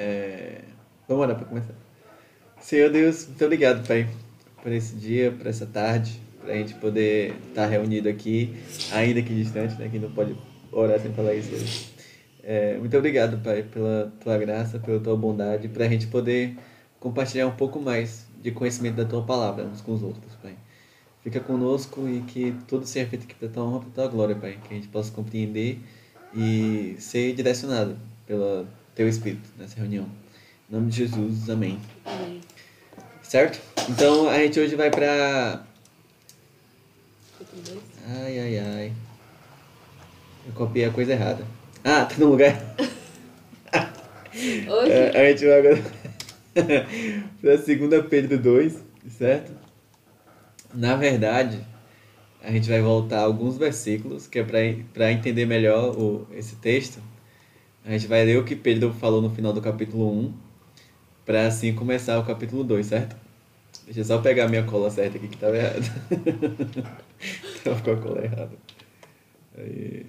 É... Vamos orar para começar. Senhor Deus, muito obrigado, Pai, por esse dia, por essa tarde, para a gente poder estar reunido aqui, ainda que distante, né? Que não pode orar sem falar isso. É, muito obrigado, Pai, pela tua graça, pela tua bondade, para a gente poder compartilhar um pouco mais de conhecimento da tua palavra uns com os outros, Pai. Fica conosco e que tudo seja feito aqui para tua honra, para tua glória, Pai. Que a gente possa compreender e ser direcionado pelo teu Espírito nessa reunião. Em nome de Jesus, amém. Amém. Certo? Então a gente hoje vai para. Ai, ai, ai. Eu copiei a coisa errada. Ah, tá no lugar. Hoje? É, a gente vai agora para a segunda Pedro 2, certo? Na verdade, a gente vai voltar alguns versículos, que é para entender melhor o, esse texto. A gente vai ler o que Pedro falou no final do capítulo 1, para assim começar o capítulo 2, certo? Deixa eu só pegar a minha cola certa aqui que estava errada. Tava com a cola errada. Aí.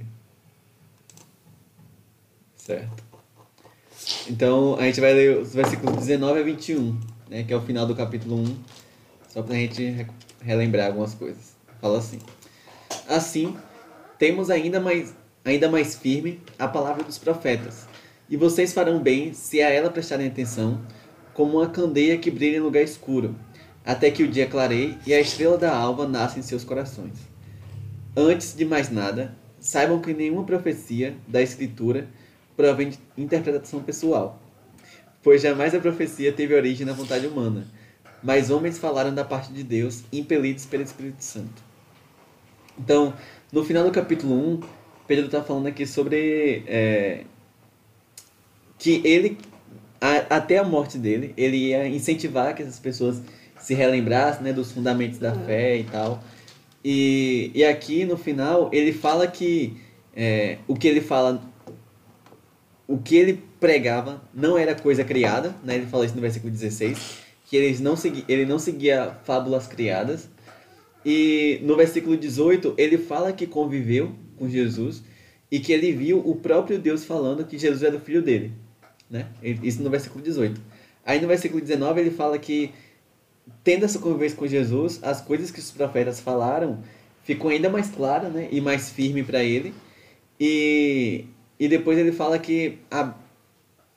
Certo. Então a gente vai ler os versículos 19 a 21, né, que é o final do capítulo 1, só para a gente relembrar algumas coisas. Fala assim: Assim, temos ainda mais, ainda mais firme a palavra dos profetas, e vocês farão bem se a ela prestarem atenção, como uma candeia que brilha em lugar escuro, até que o dia clareie e a estrela da alva nasça em seus corações. Antes de mais nada, saibam que nenhuma profecia da Escritura provém de interpretação pessoal, pois jamais a profecia teve origem na vontade humana, mas homens falaram da parte de Deus, impelidos pelo Espírito Santo. Então, no final do capítulo 1, Pedro está falando aqui sobre é, que ele, a, até a morte dele, ele ia incentivar que essas pessoas se relembrassem né, dos fundamentos da fé e tal. E, e aqui no final ele fala que é, o que ele fala o que ele pregava não era coisa criada, né? Ele fala isso no versículo 16, que eles não segui, ele não seguia fábulas criadas. E no versículo 18, ele fala que conviveu com Jesus e que ele viu o próprio Deus falando que Jesus era o filho dele, né? Isso no versículo 18. Aí no versículo 19 ele fala que tendo essa convivência com Jesus, as coisas que os profetas falaram ficam ainda mais claras, né? E mais firme para ele. E e depois ele fala que a,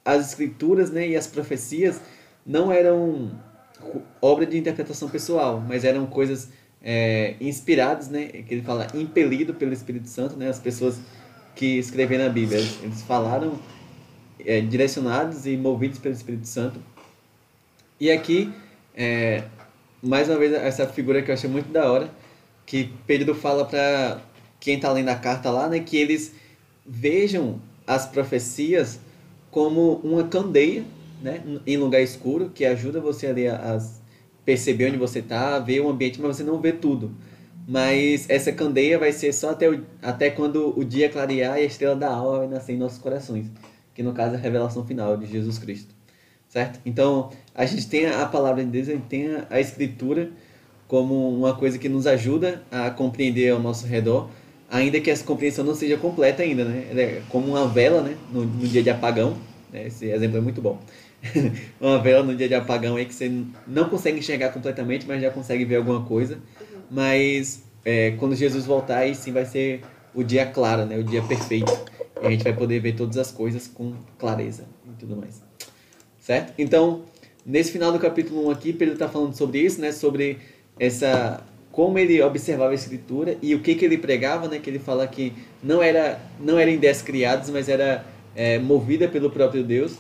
as escrituras né, e as profecias não eram obra de interpretação pessoal, mas eram coisas é, inspiradas, né, que ele fala impelido pelo Espírito Santo, né, as pessoas que escreveram a Bíblia, eles falaram é, direcionados e movidos pelo Espírito Santo. E aqui, é, mais uma vez, essa figura que eu achei muito da hora, que Pedro fala para quem está lendo a carta lá, né, que eles vejam as profecias como uma candeia, né, em lugar escuro, que ajuda você a, a perceber onde você está, ver o ambiente, mas você não vê tudo. Mas essa candeia vai ser só até, o, até quando o dia clarear e a estrela da alma vai nascer em nossos corações, que no caso é a revelação final de Jesus Cristo. Certo? Então, a gente tem a palavra de Deus, a gente tem a escritura como uma coisa que nos ajuda a compreender ao nosso redor, ainda que essa compreensão não seja completa ainda, né? É como uma vela, né? No, no dia de apagão, né? esse exemplo é muito bom. uma vela no dia de apagão aí que você não consegue enxergar completamente, mas já consegue ver alguma coisa. Uhum. Mas é, quando Jesus voltar, aí sim vai ser o dia claro, né? O dia perfeito. E a gente vai poder ver todas as coisas com clareza e tudo mais. Certo? Então, nesse final do capítulo 1 aqui, Pedro está falando sobre isso, né? Sobre essa como ele observava a escritura e o que, que ele pregava, né? Que ele fala que não era não eram ideias criadas, mas era é, movida pelo próprio Deus.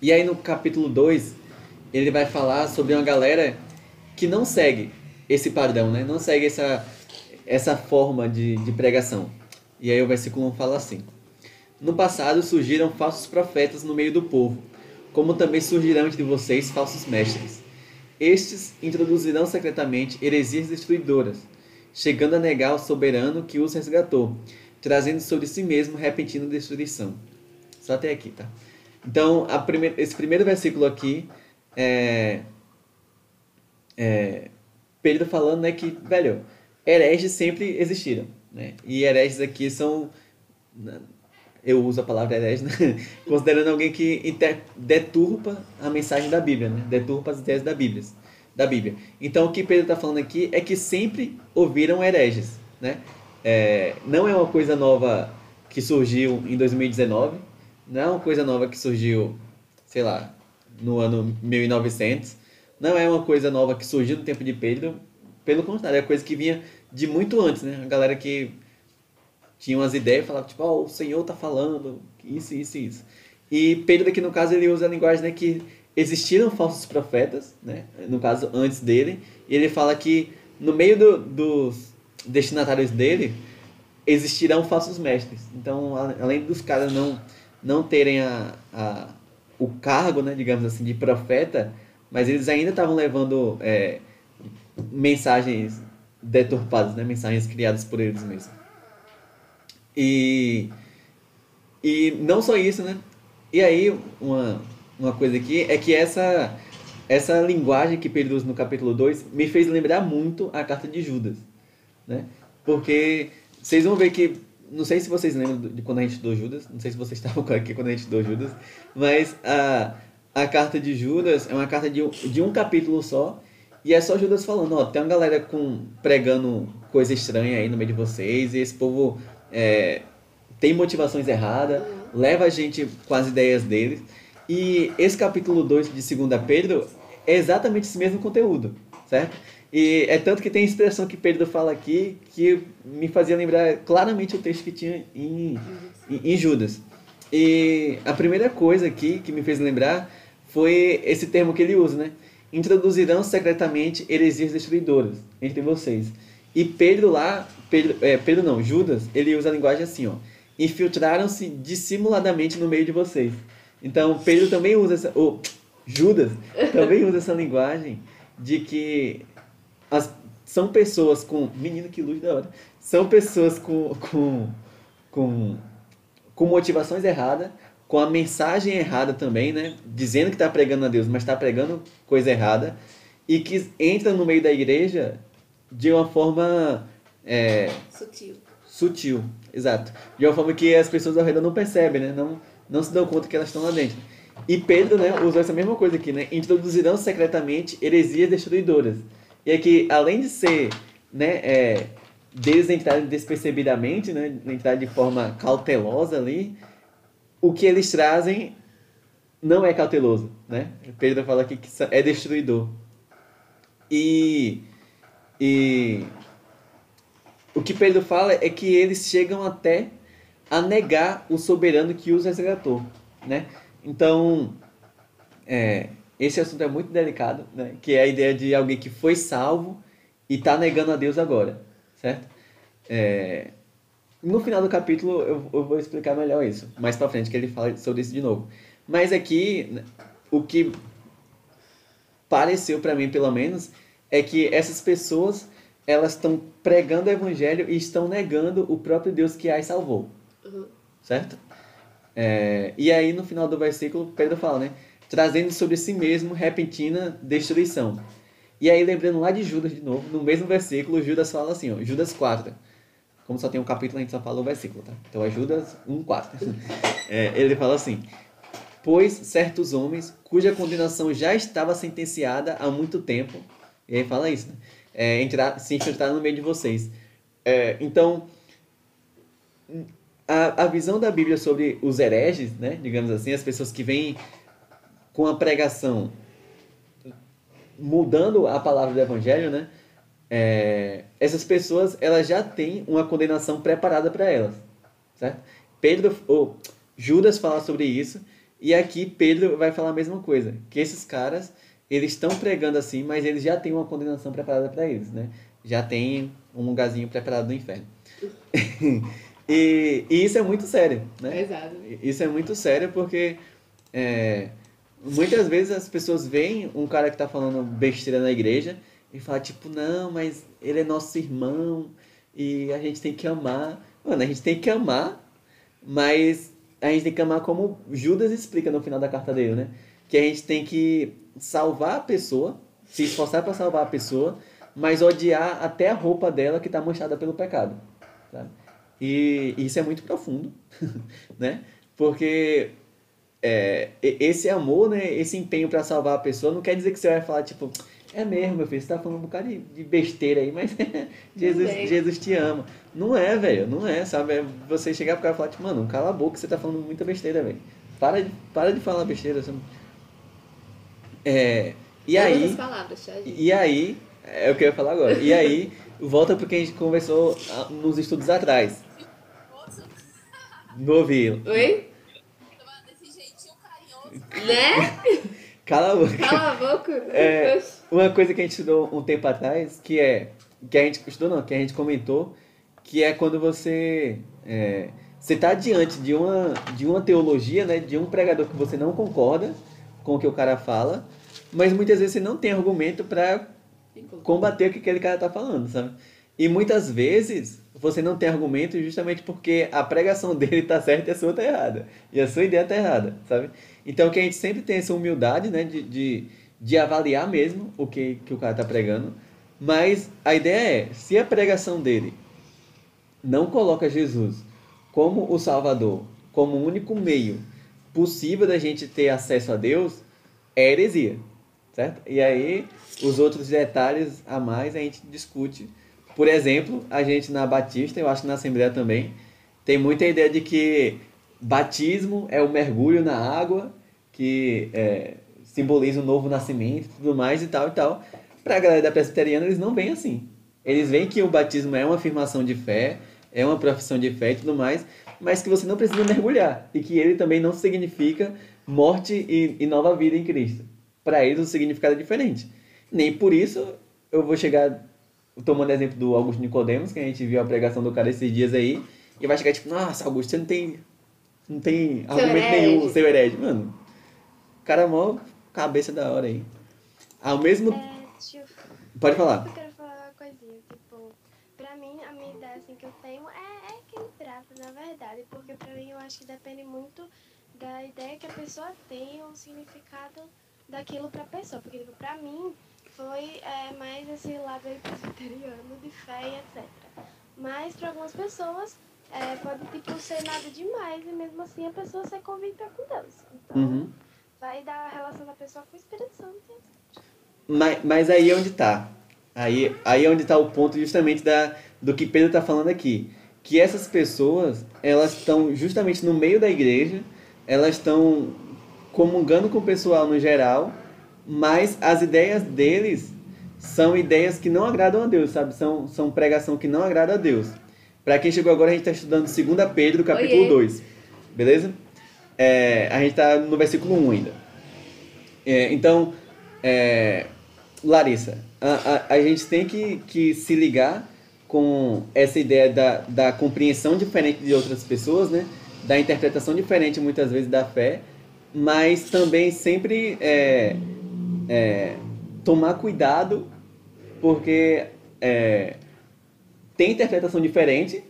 E aí no capítulo 2, ele vai falar sobre uma galera que não segue esse padrão, né? Não segue essa, essa forma de, de pregação. E aí o versículo 1 fala assim: No passado surgiram falsos profetas no meio do povo, como também surgirão entre vocês falsos mestres estes introduzirão secretamente heresias destruidoras, chegando a negar o soberano que os resgatou, trazendo sobre si mesmo repentina destruição. Só até aqui, tá? Então, esse primeiro versículo aqui é, é Pedro falando né, que, velho, hereges sempre existiram. Né? E hereges aqui são. eu uso a palavra herege, né? considerando alguém que inter, deturpa a mensagem da Bíblia, né? deturpa as ideias da Bíblia. Da Bíblia. Então, o que Pedro está falando aqui é que sempre ouviram hereges. Né? É, não é uma coisa nova que surgiu em 2019, não é uma coisa nova que surgiu, sei lá, no ano 1900, não é uma coisa nova que surgiu no tempo de Pedro, pelo contrário, é coisa que vinha de muito antes, né? A galera que tinha umas ideias e falava, tipo, oh, o Senhor tá falando isso, isso isso. E Pedro aqui, no caso, ele usa a linguagem né, que existiram falsos profetas, né? No caso, antes dele, e ele fala que no meio do, dos destinatários dele, existirão falsos mestres. Então, além dos caras não, não terem a, a, o cargo, né, digamos assim, de profeta, mas eles ainda estavam levando é, mensagens deturpadas, né, mensagens criadas por eles mesmos. E, e não só isso, né? E aí, uma, uma coisa aqui é que essa, essa linguagem que Pedro usa no capítulo 2 me fez lembrar muito a carta de Judas, né? Porque vocês vão ver que não sei se vocês lembram de quando a gente estudou Judas, não sei se vocês estavam aqui quando a gente estudou Judas, mas a, a carta de Judas é uma carta de, de um capítulo só, e é só Judas falando, ó, tem uma galera com, pregando coisa estranha aí no meio de vocês, e esse povo é, tem motivações erradas, leva a gente com as ideias deles, e esse capítulo 2 de 2 Pedro é exatamente esse mesmo conteúdo, certo? E é tanto que tem a expressão que Pedro fala aqui que me fazia lembrar claramente o texto que tinha em, em, em Judas. E a primeira coisa aqui que me fez lembrar foi esse termo que ele usa, né? Introduzirão secretamente heresias destruidoras entre vocês. E Pedro lá, Pedro, é, Pedro não, Judas, ele usa a linguagem assim, ó. Infiltraram-se dissimuladamente no meio de vocês. Então, Pedro também usa essa. Ou, Judas também usa essa linguagem de que as, são pessoas com. Menino, que luz da hora. São pessoas com, com, com, com motivações erradas, com a mensagem errada também, né? Dizendo que está pregando a Deus, mas está pregando coisa errada. E que entra no meio da igreja de uma forma. É, sutil. Sutil, exato. De uma forma que as pessoas ao redor não percebem, né? Não, não se dão conta que elas estão lá dentro. E Pedro, né, usou essa mesma coisa aqui, né? Introduzirão secretamente heresias destruidoras e é que, além de ser, né, é, entrarem despercebidamente, né, entrar de forma cautelosa ali, o que eles trazem não é cauteloso, né? Pedro fala aqui que é destruidor. E, e o que Pedro fala é que eles chegam até a negar o soberano que os resgatou, né? Então, é, esse assunto é muito delicado, né? Que é a ideia de alguém que foi salvo e está negando a Deus agora, certo? É... No final do capítulo eu, eu vou explicar melhor isso, mais para frente que ele fala sobre isso de novo. Mas aqui o que pareceu para mim, pelo menos, é que essas pessoas elas estão pregando o evangelho e estão negando o próprio Deus que as salvou, uhum. certo? É... E aí no final do versículo Pedro fala, né? Trazendo sobre si mesmo repentina destruição. E aí, lembrando lá de Judas de novo, no mesmo versículo, Judas fala assim, ó, Judas 4. Como só tem um capítulo, a gente só fala o versículo, tá? Então é Judas 1, 4. É, ele fala assim: Pois certos homens, cuja condenação já estava sentenciada há muito tempo, e aí fala isso, né? É, entrar, se infiltrar no meio de vocês. É, então, a, a visão da Bíblia sobre os hereges, né? Digamos assim, as pessoas que vêm com a pregação mudando a palavra do evangelho, né? É, essas pessoas elas já têm uma condenação preparada para elas, certo? Pedro ou Judas fala sobre isso e aqui Pedro vai falar a mesma coisa, que esses caras eles estão pregando assim, mas eles já têm uma condenação preparada para eles, né? Já tem um lugarzinho preparado no inferno. e, e, isso é muito sério, né? Exato. Isso é muito sério porque é, muitas vezes as pessoas veem um cara que tá falando besteira na igreja e fala, tipo, não, mas ele é nosso irmão e a gente tem que amar. Mano, a gente tem que amar, mas a gente tem que amar como Judas explica no final da carta dele, né? Que a gente tem que salvar a pessoa, se esforçar para salvar a pessoa, mas odiar até a roupa dela que está manchada pelo pecado. Sabe? E isso é muito profundo, né? Porque é, esse amor, né, esse empenho para salvar a pessoa, não quer dizer que você vai falar, tipo, é mesmo, meu filho, você tá falando um bocado de, de besteira aí, mas Jesus, Jesus te ama. Não é, velho, não é, sabe? É você chegar pro cara e falar, tipo, mano, cala a boca, você tá falando muita besteira, velho. Para de, para de falar besteira. Você... É, e aí. Palavras, e aí, é o que eu ia falar agora. E aí, volta porque a gente conversou ah, nos estudos atrás. No ouvido. Oi? Né? Cala a boca. Cala a boca. É, uma coisa que a gente estudou um tempo atrás, que é. Que a gente estudou não, que a gente comentou, que é quando você. É, você está diante de uma, de uma teologia, né, de um pregador que você não concorda com o que o cara fala, mas muitas vezes você não tem argumento para combater o que aquele cara está falando, sabe? E muitas vezes você não tem argumento justamente porque a pregação dele está certa e a sua está errada. E a sua ideia está errada, sabe? Então que a gente sempre tem essa humildade, né, de, de, de avaliar mesmo o que, que o cara está pregando. Mas a ideia é, se a pregação dele não coloca Jesus como o Salvador, como o único meio possível da gente ter acesso a Deus, é heresia, certo? E aí, os outros detalhes a mais a gente discute. Por exemplo, a gente na Batista, eu acho que na Assembleia também, tem muita ideia de que batismo é o mergulho na água, que é, simboliza o novo nascimento tudo mais e tal e tal. Para a galera da presbiteriana, eles não veem assim. Eles veem que o batismo é uma afirmação de fé, é uma profissão de fé e tudo mais, mas que você não precisa mergulhar e que ele também não significa morte e, e nova vida em Cristo. Para eles o significado é diferente. Nem por isso eu vou chegar tomando exemplo do Augusto Nicodemos, que a gente viu a pregação do cara esses dias aí, e vai chegar tipo, nossa, Augusto, você não tem não tem seu argumento herege. nenhum, seu herege. Mano, o cara é mó cabeça da hora aí. Ao mesmo... É, Pode falar. Eu quero falar uma coisinha, tipo mim, a minha ideia assim, que eu tenho é, é equilibrada, na verdade, porque para mim eu acho que depende muito da ideia que a pessoa tem ou o significado daquilo para a pessoa. Porque, tipo, para mim, foi é, mais esse lado aí presbiteriano de fé e etc. Mas para algumas pessoas é, pode tipo, ser nada demais e mesmo assim a pessoa ser convicta com Deus. Então, uhum. vai dar a relação da pessoa com o Espírito Santo. Mas, mas aí é onde está. Aí, aí é onde está o ponto justamente da, do que Pedro está falando aqui. Que essas pessoas, elas estão justamente no meio da igreja, elas estão comungando com o pessoal no geral, mas as ideias deles são ideias que não agradam a Deus, sabe? São, são pregação que não agrada a Deus. Para quem chegou agora, a gente está estudando 2 Pedro, capítulo Oiê. 2. Beleza? É, a gente está no versículo 1 ainda. É, então, é, Larissa, a, a, a gente tem que, que se ligar com essa ideia da, da compreensão diferente de outras pessoas, né? Da interpretação diferente, muitas vezes, da fé, mas também sempre é, é, tomar cuidado, porque é, tem interpretação diferente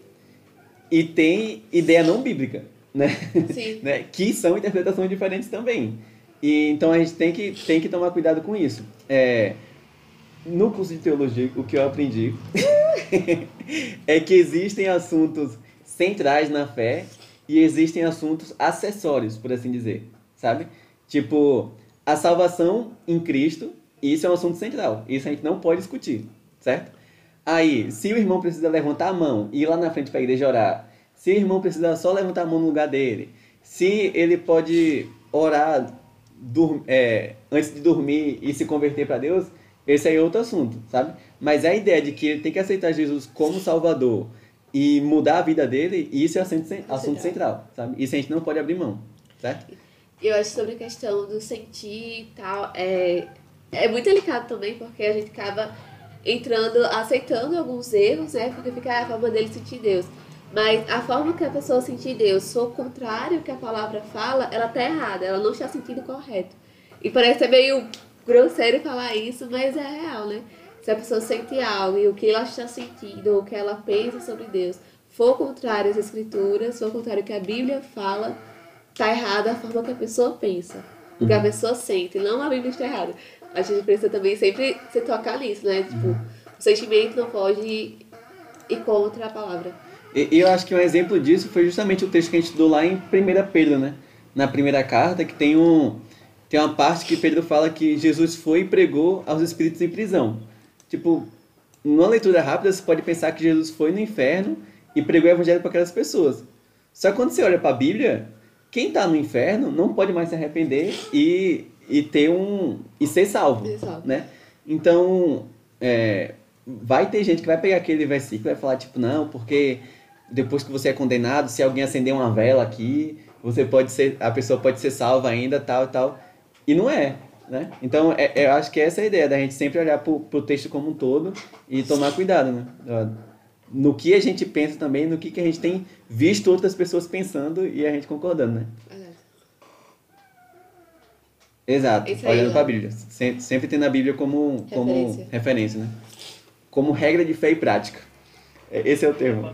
e tem ideia não bíblica, né? Né? Que são interpretações diferentes também. E, então a gente tem que, tem que tomar cuidado com isso. É, no curso de teologia, o que eu aprendi é que existem assuntos centrais na fé e existem assuntos acessórios, por assim dizer, sabe? Tipo, a salvação em Cristo, isso é um assunto central. Isso a gente não pode discutir, certo? Aí, se o irmão precisa levantar a mão e ir lá na frente para a igreja orar, se o irmão precisa só levantar a mão no lugar dele, se ele pode orar é, antes de dormir e se converter para Deus, esse aí é outro assunto, sabe? Mas a ideia de que ele tem que aceitar Jesus como Salvador e mudar a vida dele, isso é assunto, assunto central, sabe? Isso a gente não pode abrir mão, certo? Eu acho sobre a questão do sentir e tal, é, é muito delicado também, porque a gente acaba entrando, aceitando alguns erros, né? Porque fica a forma dele sentir Deus. Mas a forma que a pessoa sentir Deus for contrário que a palavra fala, ela tá errada, ela não está sentindo correto. E parece ser meio grosseiro falar isso, mas é real, né? Se a pessoa sente algo e o que ela está sentindo, ou o que ela pensa sobre Deus, for contrário às escrituras, for contrário ao que a Bíblia fala, tá errada a forma que a pessoa pensa. O que a uhum. pessoa sente, não a Bíblia está errada. A gente precisa também sempre se tocar nisso, né? Tipo, o sentimento não pode ir contra a palavra. E eu acho que um exemplo disso foi justamente o texto que a gente estudou lá em 1 Pedro, né? Na primeira carta, que tem, um, tem uma parte que Pedro fala que Jesus foi e pregou aos espíritos em prisão. Tipo, numa leitura rápida, você pode pensar que Jesus foi no inferno e pregou o evangelho para aquelas pessoas. Só que quando você olha para a Bíblia, quem está no inferno não pode mais se arrepender e, e ter um e ser salvo, Exato. né? Então, é, vai ter gente que vai pegar aquele versículo e vai falar tipo, não, porque depois que você é condenado, se alguém acender uma vela aqui, você pode ser, a pessoa pode ser salva ainda, tal e tal. E não é, né? Então, é, eu acho que essa é a ideia, da gente sempre olhar pro, pro texto como um todo e tomar cuidado, né? No que a gente pensa também, no que, que a gente tem visto outras pessoas pensando e a gente concordando, né? Verdade. Exato, aí, olhando para a Bíblia. Sempre, sempre tendo a Bíblia como, como Referência. referência, né? Como regra de fé e prática. É- Esse é o termo.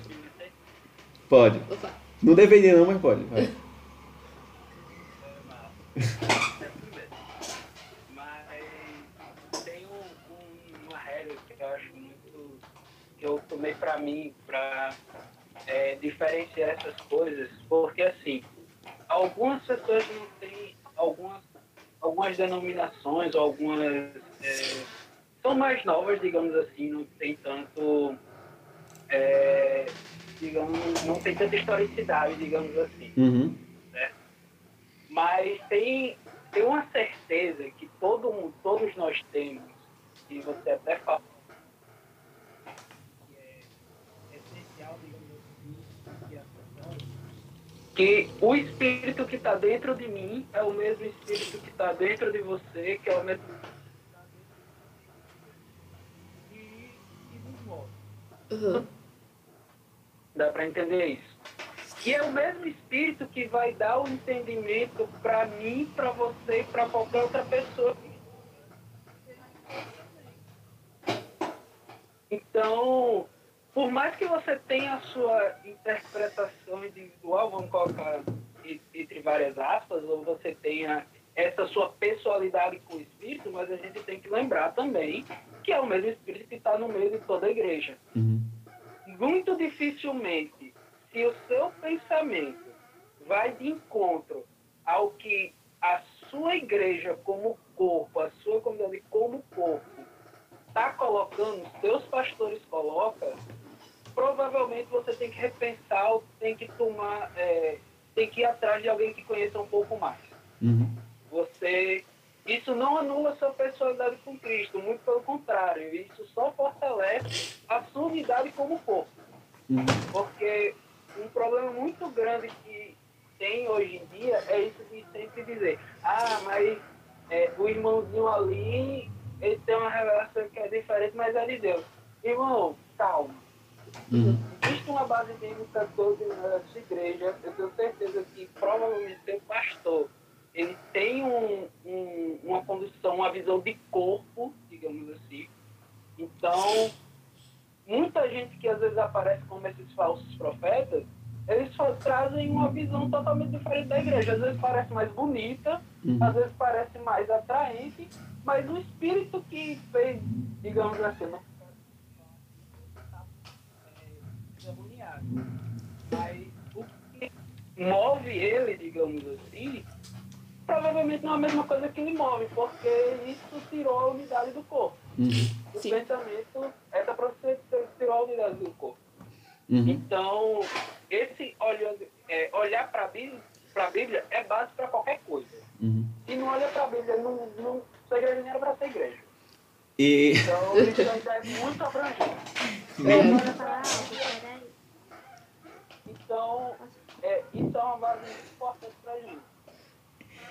Pode. Opa. Não deveria não, mas pode. eu tomei pra mim pra é, diferenciar essas coisas, porque assim, algumas pessoas não têm algumas, algumas denominações, algumas. é, são mais novas, digamos assim, não tem tanto. é, digamos, não tem tanta historicidade, digamos assim Uhum. mas tem, tem uma certeza que todo, mundo- todos nós temos, e você até falou, que é essencial, digamos assim, que, a pessoa- que o espírito que está dentro de mim é o mesmo espírito que está dentro de você, que é o mesmo e, e nos move. Uhum. Dá para entender isso. E é o mesmo espírito que vai dar o entendimento para mim, para você e para qualquer outra pessoa. Então, por mais que você tenha a sua interpretação individual, vamos colocar entre várias aspas, ou você tenha essa sua pessoalidade com o espírito, mas a gente tem que lembrar também que é o mesmo espírito que está no meio de toda a igreja Uhum. muito dificilmente, se o seu pensamento vai de encontro ao que a sua igreja como corpo, a sua comunidade como corpo, está colocando, os seus pastores colocam, provavelmente você tem que repensar, ou tem que tomar, é, tem que ir atrás de alguém que conheça um pouco mais. Uhum. Você isso não anula sua personalidade com Cristo, muito pelo contrário, isso só fortalece a sua unidade como corpo. Uhum. Porque um problema muito grande que tem hoje em dia é isso de sempre dizer, ah, mas é, o irmãozinho ali, ele tem uma revelação que é diferente, mas é de Deus. Irmão, calma. Uhum. Existe uma base bíblica toda na sua igreja, eu tenho certeza que provavelmente seu pastor, ele tem um, um- uma condução, uma visão de corpo, digamos assim. Então, muita gente que às vezes aparece como esses falsos profetas, eles só trazem uma visão totalmente diferente da igreja. Às vezes parece mais bonita, Uhum. às vezes parece mais atraente, mas o espírito que fez, digamos assim, não é, demoniado. Mas o que move ele, digamos assim, provavelmente não é a mesma coisa que ele move, porque isso tirou a unidade do corpo. Uhum. O Sim. pensamento é da você tirou a unidade do corpo. Uhum. Então, esse olhando, é, olhar para a Bíblia, pra Bíblia é base para qualquer coisa. Uhum. Se não olha para a Bíblia, não, não, sua igreja nem era para ser igreja. E Então, isso ainda é muito abrangente. É. Então, é, isso é uma base muito importante para gente.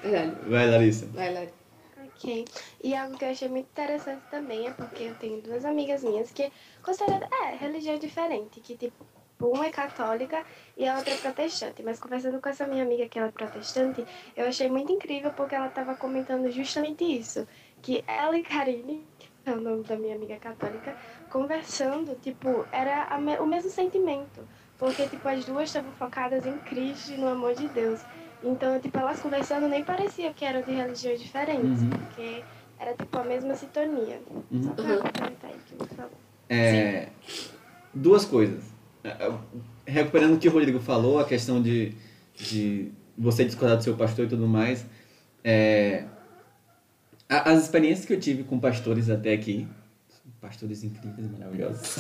Verdade. vai, Larissa. Vai, Lari. Ok. E algo que eu achei muito interessante também é porque eu tenho duas amigas minhas que consideram, é, religião diferente, que tipo, uma é católica e a outra é protestante. Mas conversando com essa minha amiga que ela é protestante, eu achei muito incrível porque ela estava comentando justamente isso. Que ela e Karine, que é o nome da minha amiga católica, conversando, tipo, era a me- o mesmo sentimento. Porque, tipo, as duas estavam focadas em Cristo e no amor de Deus. Então, tipo, elas conversando nem parecia que eram de religiões diferentes, Uhum. porque era, tipo, a mesma sintonia. Uhum. Só pra complementar aí que você falou. É, duas coisas. É, recuperando o que o Rodrigo falou, a questão de, de você discordar do seu pastor e tudo mais, é, as experiências que eu tive com pastores até aqui, pastores incríveis, maravilhosos,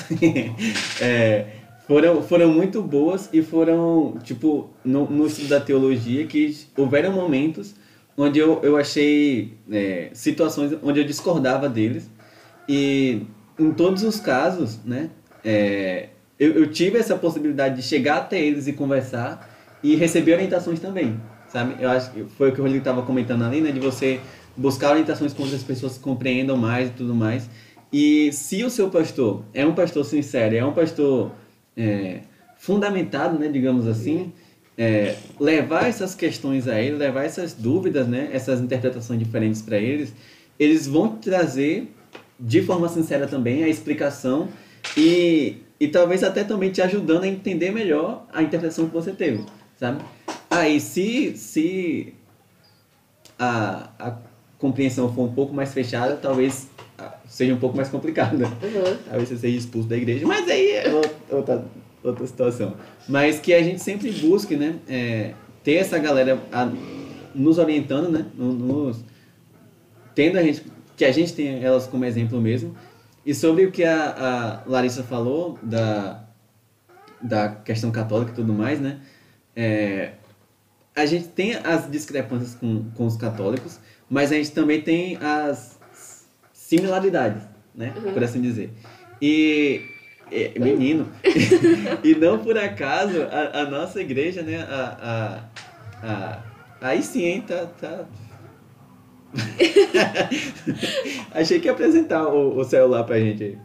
é, foram, foram muito boas e foram, tipo, no, no estudo da teologia, que houveram momentos onde eu, eu achei é, situações onde eu discordava deles e em todos os casos, né, é, eu, eu tive essa possibilidade de chegar até eles e conversar e receber orientações também, sabe? Eu acho que foi o que o Rodrigo estava comentando ali, né, de você buscar orientações com outras pessoas que compreendam mais e tudo mais. E se o seu pastor é um pastor sincero, é um pastor é, fundamentado, né, digamos assim, é, levar essas questões a ele, levar essas dúvidas, né, essas interpretações diferentes para eles, eles vão trazer de forma sincera também a explicação e, e talvez até também te ajudando a entender melhor a interpretação que você teve, sabe? Aí, se, se a, a compreensão for um pouco mais fechada, talvez ah, seja um pouco mais complicada. Uhum. Talvez você seja expulso da igreja, mas aí é ou- outra, outra situação. Mas que a gente sempre busque, né? é, ter essa galera a- nos orientando, né? no- Nos, tendo a gente, que a gente tenha elas como exemplo mesmo. E sobre o que a, a Larissa falou da, da questão católica e tudo mais, né? É, a gente tem as discrepâncias com, com os católicos, mas a gente também tem as similaridades, né? Uhum. Por assim dizer. E, é, menino, e não por acaso a, a nossa igreja, né? A, a, a, aí sim, hein? Tá, tá... Achei que ia apresentar o, o celular pra gente aí.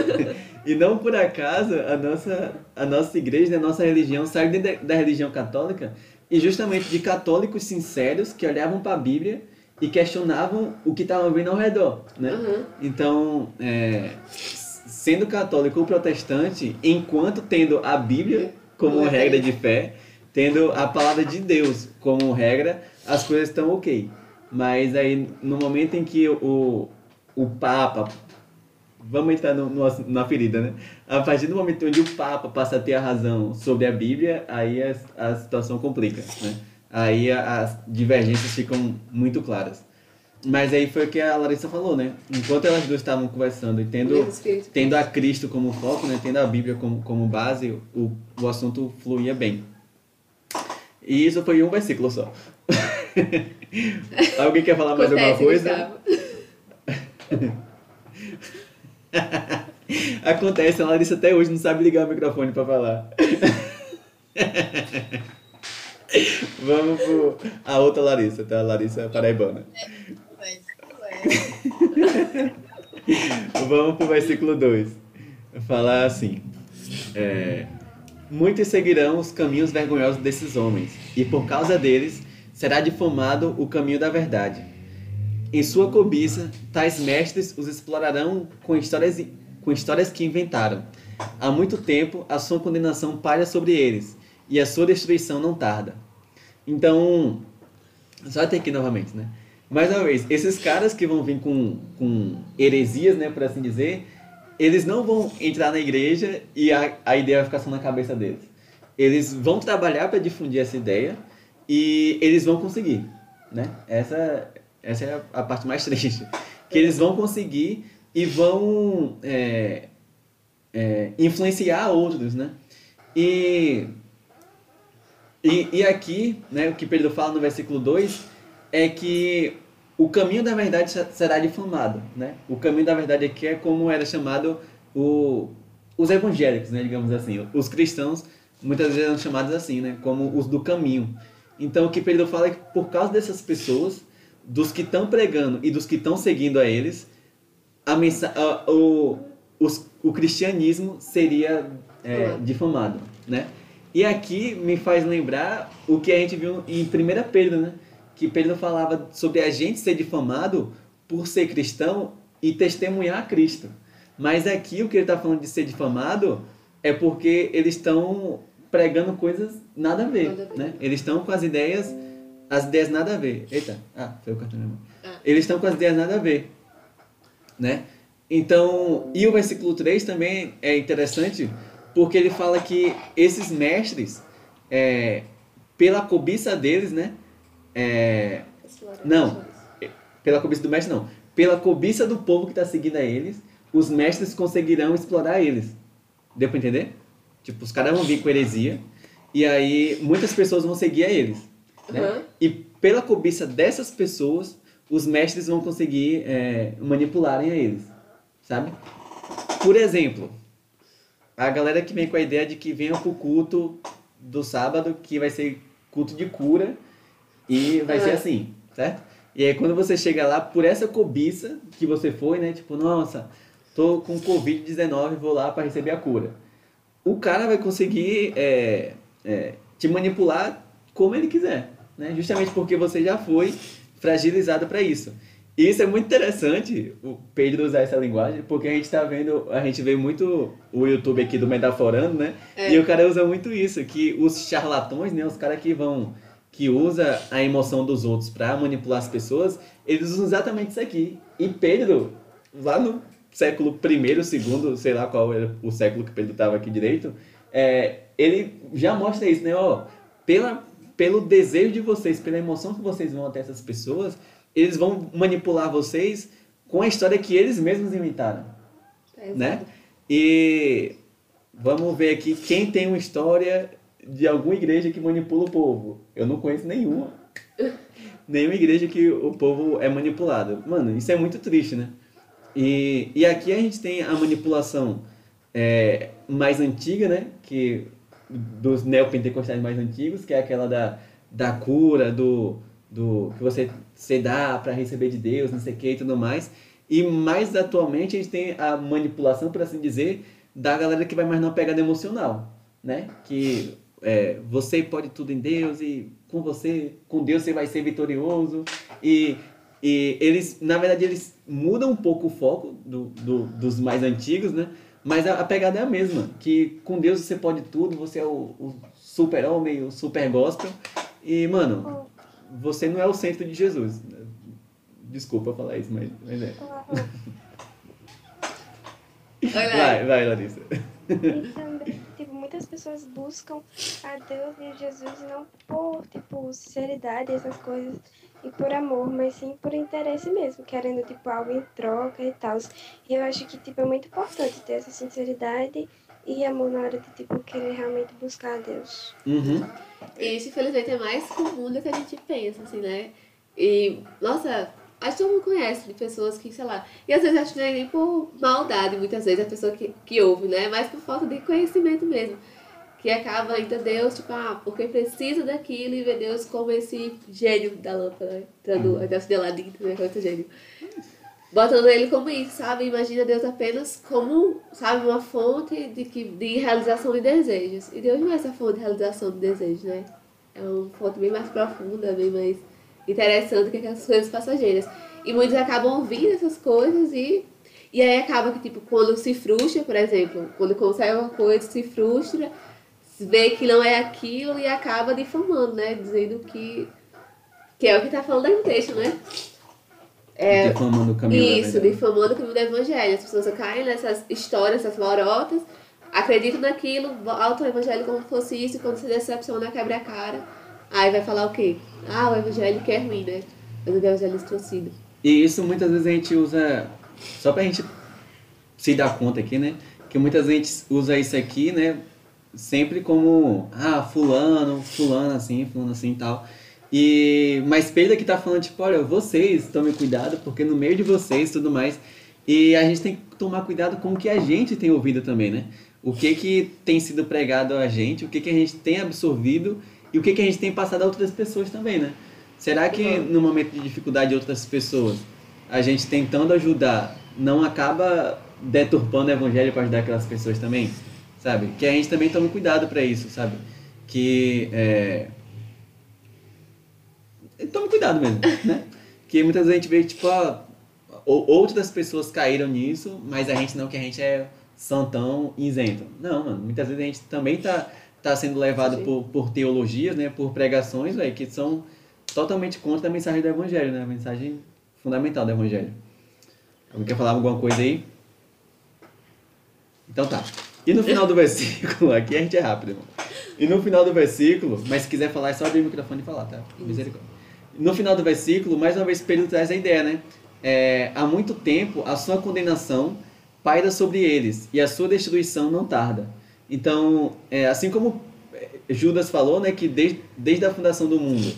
e não por acaso a nossa, a nossa igreja, a nossa religião saiu de- da religião católica e justamente de católicos sinceros que olhavam para a Bíblia e questionavam o que estavam vendo ao redor, né? Uhum. Então, é, sendo católico ou protestante, enquanto tendo a Bíblia como Como regra regra. de fé, tendo a palavra de Deus como regra, as coisas estão ok. Mas aí, no momento em que o, o Papa, vamos entrar no, no na ferida, né? A partir do momento onde o Papa passa a ter a razão sobre a Bíblia, aí a, a situação complica, né? Aí as divergências ficam muito claras. Mas aí foi o que a Larissa falou, né? Enquanto elas duas estavam conversando e tendo, tendo a Cristo como foco, né? Tendo a Bíblia como, como base, o, o assunto fluía bem. E isso foi um versículo só. Alguém quer falar mais alguma Acontece, coisa? Gustavo. Acontece, a Larissa até hoje não sabe ligar o microfone pra falar. Vamos pro a outra Larissa, tá? A Larissa Paraibana. Vamos pro versículo 2. Falar assim: é, Muitos seguirão os caminhos vergonhosos desses homens, e por causa deles será difamado o caminho da verdade. Em sua cobiça, tais mestres os explorarão com histórias, com histórias que inventaram. Há muito tempo, a sua condenação paira sobre eles, e a sua destruição não tarda. Então, só até aqui novamente, né? Mais uma vez, esses caras que vão vir com, com heresias, né, por assim dizer, eles não vão entrar na igreja e a, a ideia vai ficar só na cabeça deles. Eles vão trabalhar para difundir essa ideia e eles vão conseguir, né? Essa, essa é a, a parte mais triste. Que eles vão conseguir e vão é, é, influenciar outros, né? E, e, e aqui, né, o que Pedro fala no versículo 2 é que o caminho da verdade se- será difamado, né? O caminho da verdade aqui é como era chamado o, os evangélicos, né, digamos assim. Os cristãos muitas vezes eram chamados assim, né, como os do caminho. Então o que Pedro fala é que por causa dessas pessoas, dos que estão pregando e dos que estão seguindo a eles, a mensa a- o, os- o cristianismo seria é, Difamado. difamado, né? E aqui me faz lembrar o que a gente viu em 1 Pedro, né? Que Pedro falava sobre a gente ser difamado por ser cristão e testemunhar a Cristo. Mas aqui o que ele está falando de ser difamado é porque eles estão pregando coisas nada a ver, Nada né? Eles estão com as ideias, as ideias nada a ver. Eita, ah, foi o cartão da minha. Ah. Eles estão com as ideias nada a ver, né? Então, e o versículo 3 também é interessante porque ele fala que esses mestres, é, pela cobiça deles, né? É, não, pela cobiça do mestre não, pela cobiça do povo que está seguindo a eles, os mestres conseguirão explorar eles. Deu para entender? Tipo, os caras vão vir com heresia e aí muitas pessoas vão seguir a eles. Né? Uhum. E pela cobiça dessas pessoas, os mestres vão conseguir é, manipularem a eles. Sabe? Por exemplo, a galera que vem com a ideia de que venha pro culto do sábado, que vai ser culto de cura, e vai ser Uhum. assim, certo? E aí quando você chega lá, por essa cobiça que você foi, né? Tipo, nossa, tô com Covid-19, vou lá para receber a cura. O cara vai conseguir é, é, te manipular como ele quiser, né? Justamente porque você já foi fragilizado para isso. Isso é muito interessante, o Pedro usar essa linguagem, porque a gente tá vendo, a gente vê muito o YouTube aqui do Metaforando, né? É. E o cara usa muito isso, que os charlatões, né, os caras que vão que usa a emoção dos outros para manipular as pessoas, eles usam exatamente isso aqui. E Pedro, lá no século I, segundo, sei lá qual era o século que Pedro estava aqui direito, é, ele já mostra isso, né? Ó, pela, pelo desejo de vocês, pela emoção que vocês vão até essas pessoas, eles vão manipular vocês com a história que eles mesmos inventaram, É, né? E vamos ver aqui quem tem uma história de alguma igreja que manipula o povo. Eu não conheço nenhuma. nenhuma igreja que o povo é manipulado. Mano, isso é muito triste, né? E, e aqui a gente tem a manipulação é, mais antiga, né? Que, dos neopentecostais mais antigos, que é aquela da, da cura, do, do que você se dá para receber de Deus, não sei o que e tudo mais. E mais atualmente a gente tem a manipulação, por assim dizer, da galera que vai mais na pegada emocional, né? Que é, você pode tudo em Deus e com você, com Deus você vai ser vitorioso. E, e eles, na verdade, eles mudam um pouco o foco do, do, dos mais antigos, né? Mas a, a pegada é a mesma, que com Deus você pode tudo, você é o, o super homem, o super gospel. E, mano, você não é o centro de Jesus. Desculpa falar isso, mas, mas é. Vai, vai, Larissa. Também, tipo, muitas pessoas buscam a Deus e a Jesus não por, tipo, sinceridade, essas coisas, e por amor, mas sim por interesse mesmo, querendo, tipo, algo em troca e tal. E eu acho que, tipo, é muito importante ter essa sinceridade e amor na hora de, tipo, querer realmente buscar a Deus. Uhum. E isso, infelizmente, é mais comum do que a gente pensa, assim, né? E, nossa, acho que todo mundo conhece de pessoas que, sei lá, e às vezes acho que não é nem por maldade, muitas vezes, a pessoa que, que ouve, né? Mas por falta de conhecimento mesmo. Que acaba indo a Deus, tipo, ah, porque precisa daquilo e vê Deus como esse gênio da lâmpada, né? Entrando até de ladinho, né? Com esse gênio. Botando ele como isso, sabe? Imagina Deus apenas como, sabe, uma fonte de, que, de realização de desejos. E Deus não é essa fonte de realização de desejos, né? É uma fonte bem mais profunda, bem mais interessante que aquelas coisas passageiras. E muitos acabam ouvindo essas coisas e, e aí acaba que, tipo, quando se frustra, por exemplo, quando consegue uma coisa, se frustra, vê que não é aquilo e acaba difamando, né? Dizendo que, que é o que tá falando aí no texto, né? É, Difamando o caminho isso, verdade. difamando o caminho do evangelho. As pessoas caem nessas histórias, essas lorotas, acreditam naquilo, voltam o evangelho como se fosse isso, e quando se decepciona, quebra a cara. Aí vai falar o quê? Ah, o evangelho que é ruim, né? Mas o evangelho distorcido. E isso muitas vezes a gente usa, só pra gente se dar conta aqui, né? Que muitas vezes usa isso aqui, né? Sempre como, ah, fulano, fulano assim, fulano assim e tal. E, mas Pedro aqui tá falando, tipo, olha, vocês tomem cuidado, porque no meio de vocês e tudo mais. E a gente tem que tomar cuidado com o que a gente tem ouvido também, né? O que que tem sido pregado a gente, o que que a gente tem absorvido e o que que a gente tem passado a outras pessoas também, né? Será que no momento de dificuldade de outras pessoas, a gente tentando ajudar, não acaba deturpando o evangelho para ajudar aquelas pessoas também? Sabe? Que a gente também tome cuidado para isso, sabe? Que é... Tome cuidado mesmo, né? Que muitas vezes a gente vê, tipo, ó, ou- outras pessoas caíram nisso, mas a gente não, que a gente é santão isento. Não, mano, muitas vezes a gente também tá, tá sendo levado Sim. por, por teologias, né? Por pregações, velho, que são totalmente contra a mensagem do evangelho, né? A mensagem fundamental do evangelho. Alguém quer falar alguma coisa aí? Então tá. E no final do versículo, aqui a gente é rápido, irmão. E no final do versículo, mas se quiser falar, é só abrir o microfone e falar, tá? Misericórdia. No final do versículo, mais uma vez, Pedro traz a ideia, né? É, há muito tempo a sua condenação paira sobre eles e a sua destruição não tarda. Então, é, assim como Judas falou, né, que desde, desde a fundação do mundo,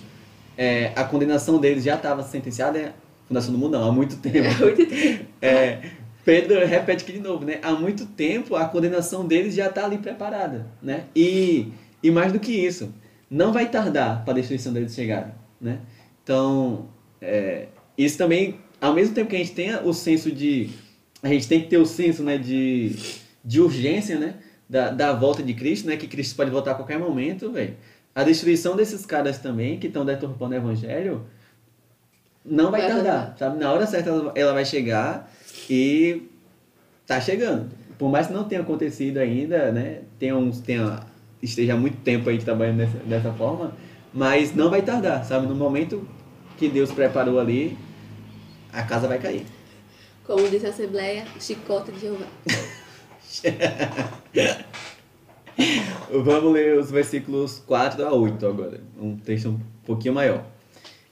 é, a condenação deles já estava sentenciada, né? fundação do mundo não, há muito tempo. É muito tempo. É, Pedro repete aqui de novo, né? Há muito tempo a condenação deles já está ali preparada, né? E, e mais do que isso, não vai tardar para a destruição deles chegar, né? Então, é, isso também, ao mesmo tempo que a gente tenha o senso de, a gente tem que ter o senso, né, de, de urgência, né? Da, da volta de Cristo, né? Que Cristo pode voltar a qualquer momento, velho. A destruição desses caras também, que estão deturpando o evangelho, não vai, Vai tardar, tardar. sabe? Na hora certa ela, ela vai chegar e tá chegando. Por mais que não tenha acontecido ainda, né? Tenha uns, tenha, esteja há muito tempo aí trabalhando dessa, dessa forma, mas não vai tardar, sabe? No momento que Deus preparou ali, a casa vai cair. Como diz a Assembleia, chicote de Jeová. Vamos ler os versículos 4 a 8 agora, um texto um pouquinho maior.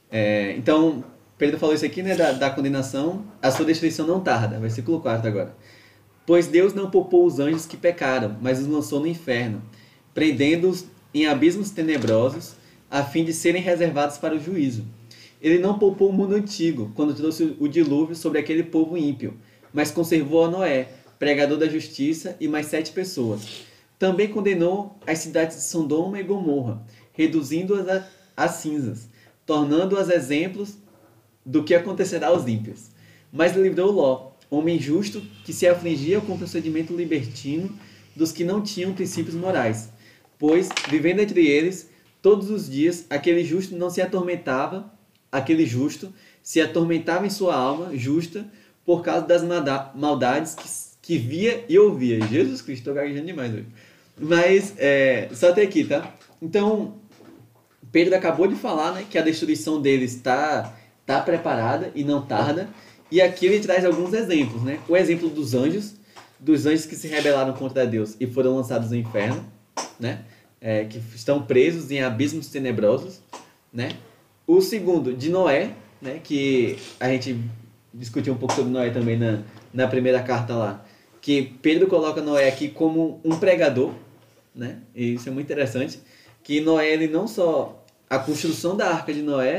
É, então, Pedro falou isso aqui, né, da, da condenação, a sua destruição não tarda, versículo 4 agora. Pois Deus não poupou os anjos que pecaram, mas os lançou no inferno, prendendo-os em abismos tenebrosos, a fim de serem reservados para o juízo. Ele não poupou o mundo antigo, quando trouxe o dilúvio sobre aquele povo ímpio, mas conservou a Noé, pregador da justiça, e mais sete pessoas. Também condenou as cidades de Sodoma e Gomorra, reduzindo-as a, a cinzas, tornando-as exemplos do que acontecerá aos ímpios. Mas livrou Ló, homem justo que se afligia com o procedimento libertino dos que não tinham princípios morais. Pois, vivendo entre eles, todos os dias, aquele justo não se atormentava, aquele justo se atormentava em sua alma justa por causa das maldades que, que via e ouvia. Jesus Cristo, estou gaguejando demais hoje. Mas, é, só até aqui, tá? Então, Pedro acabou de falar né, que a destruição deles está tá preparada e não tarda. E aqui ele traz alguns exemplos. Né? O exemplo dos anjos, dos anjos que se rebelaram contra Deus e foram lançados no inferno, né? É, que estão presos em abismos tenebrosos. Né? O segundo, de Noé, né? que a gente discutiu um pouco sobre Noé também na, na primeira carta lá. Que Pedro coloca Noé aqui como um pregador, né? E isso é muito interessante. Que Noé, ele não só. A construção da arca de Noé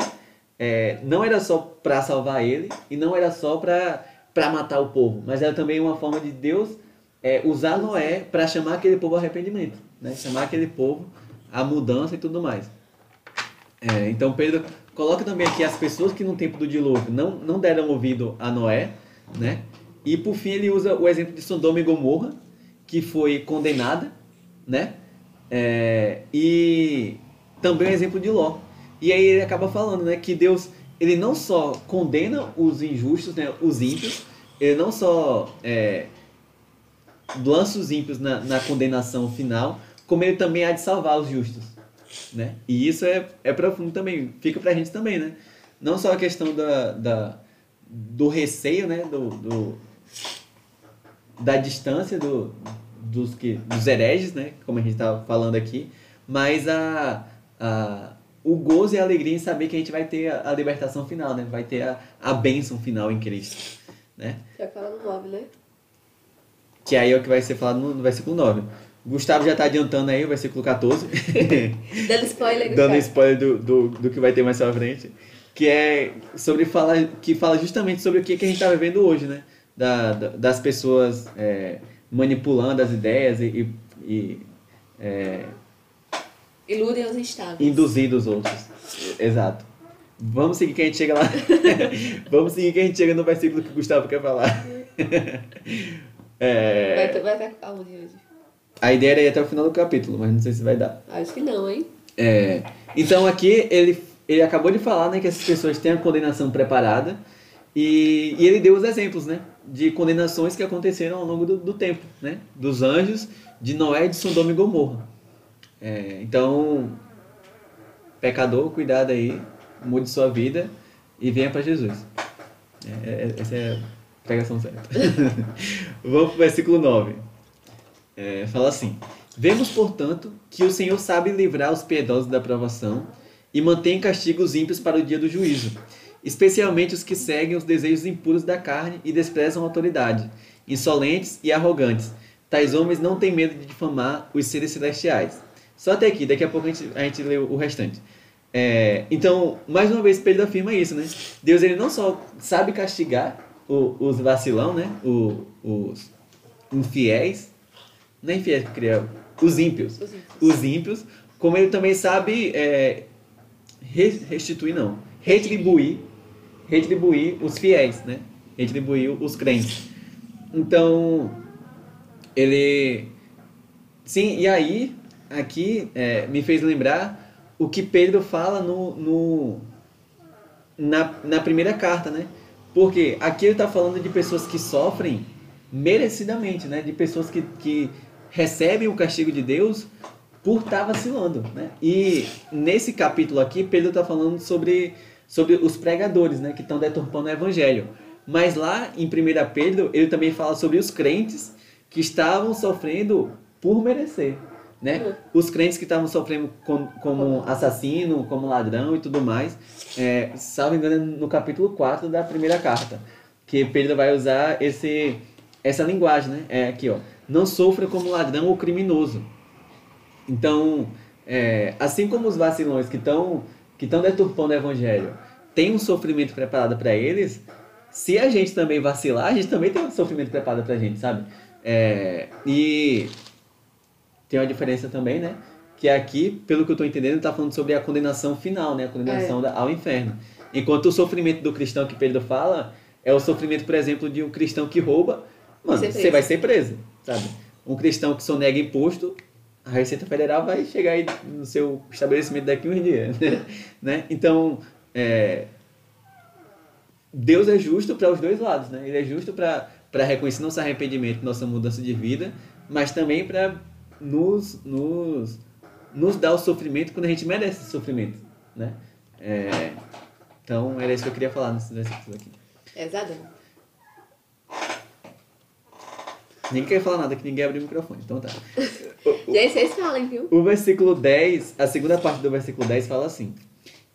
é, não era só para salvar ele e não era só para matar o povo, mas era também uma forma de Deus é, usar Noé para chamar aquele povo ao arrependimento, né? chamar aquele povo à mudança e tudo mais. É, então Pedro coloca também aqui as pessoas que no tempo do dilúvio não, não deram ouvido a Noé, né? E por fim ele usa o exemplo de Sodoma e Gomorra, que foi condenada, né? É, e também o exemplo de Ló. E aí ele acaba falando, né, que Deus ele não só condena os injustos, né, os ímpios, ele não só é, lança os ímpios na, na condenação final, como ele também há de salvar os justos, né? E isso é, é profundo também, fica pra gente também, né? Não só a questão da, da do receio, né, do, do da distância do, dos que dos hereges, né, como a gente estava falando aqui, mas a, a o gozo e a alegria em saber que a gente vai ter a, a libertação final, né? Vai ter a, a bênção final em Cristo, né? Já fala no 9, né? Que aí é o que vai ser falado no, no versículo 9. Gustavo já está adiantando aí o versículo 14. Dando spoiler. dando spoiler do, do, do que vai ter mais pra frente, que é sobre falar, que fala justamente sobre o que, que a gente está vivendo hoje, né? Da, da- das pessoas é, manipulando as ideias e, e, é, Iludem os instáveis. induzir os outros. Exato. Vamos seguir que a gente chega lá. Vamos seguir que a gente chega no versículo que o Gustavo quer falar. É, Vai, estar de hoje. A ideia era ir até o final do capítulo, mas não sei se vai dar. Acho que não, hein? É, então aqui ele, ele acabou de falar né, que essas pessoas têm a condenação preparada e, e ele deu os exemplos né, de condenações que aconteceram ao longo do, do tempo, né, dos anjos, de Noé, de Sodoma e Gomorra. É, então, pecador, cuidado aí, mude sua vida e venha para Jesus. É, é- essa é a pregação certa. Vamos para o versículo 9. É, fala assim: Vemos, portanto, que o Senhor sabe livrar os piedosos da provação e mantém em castigo os ímpios para o dia do juízo, especialmente os que seguem os desejos impuros da carne e desprezam a autoridade, insolentes e arrogantes. Tais homens não têm medo de difamar os seres celestiais. Só até aqui, daqui a pouco a gente, a gente lê o restante. É, então, mais uma vez, Pedro afirma isso, né? Deus ele não só sabe castigar o, os vacilão, né? O, os infiéis, não é infiéis que cria, os ímpios, Os ímpios. os ímpios, como ele também sabe é, re- restituir, não, retribuir, retribuir os fiéis, né? Retribuir os crentes. Então, ele, sim, e aí aqui é, me fez lembrar o que Pedro fala no, no na, na primeira carta, né? Porque aqui ele está falando de pessoas que sofrem merecidamente, né? De pessoas que, que recebem o castigo de Deus por estar vacilando, né? E nesse capítulo aqui, Pedro está falando sobre, sobre os pregadores, né? Que estão deturpando o evangelho. Mas lá em 1 Pedro, ele também fala sobre os crentes que estavam sofrendo por merecer, né? Os crentes que estavam sofrendo com- como assassino, como ladrão e tudo mais, é, salvo engano, no capítulo 4 da primeira carta, que Pedro vai usar esse, essa linguagem, né? É aqui, ó. Não sofra como ladrão ou criminoso. Então, é, assim como os vacilões que estão que estão deturpando o evangelho tem um sofrimento preparado para eles, se a gente também vacilar, a gente também tem um sofrimento preparado pra gente, sabe? É, e tem uma diferença também, né? Que aqui, pelo que eu estou entendendo, está falando sobre a condenação final, né? A condenação da- ao inferno. Enquanto o sofrimento do cristão que Pedro fala é o sofrimento, por exemplo, de um cristão que rouba, mano, você vai ser preso, sabe? Um cristão que sonega imposto, a Receita Federal vai chegar aí no seu estabelecimento daqui uns dias, né? Então, é, Deus é justo para os dois lados, né? Ele é justo para reconhecer nosso arrependimento, nossa mudança de vida, mas também para nos, nos, nos dar o sofrimento quando a gente merece esse sofrimento, né? É, então, era isso que eu queria falar nesses versículos aqui. Pesadão. Ninguém quer falar nada, que ninguém abriu o microfone, então tá. Gente, vocês falem, viu? O versículo 10, a segunda parte do versículo 10 fala assim: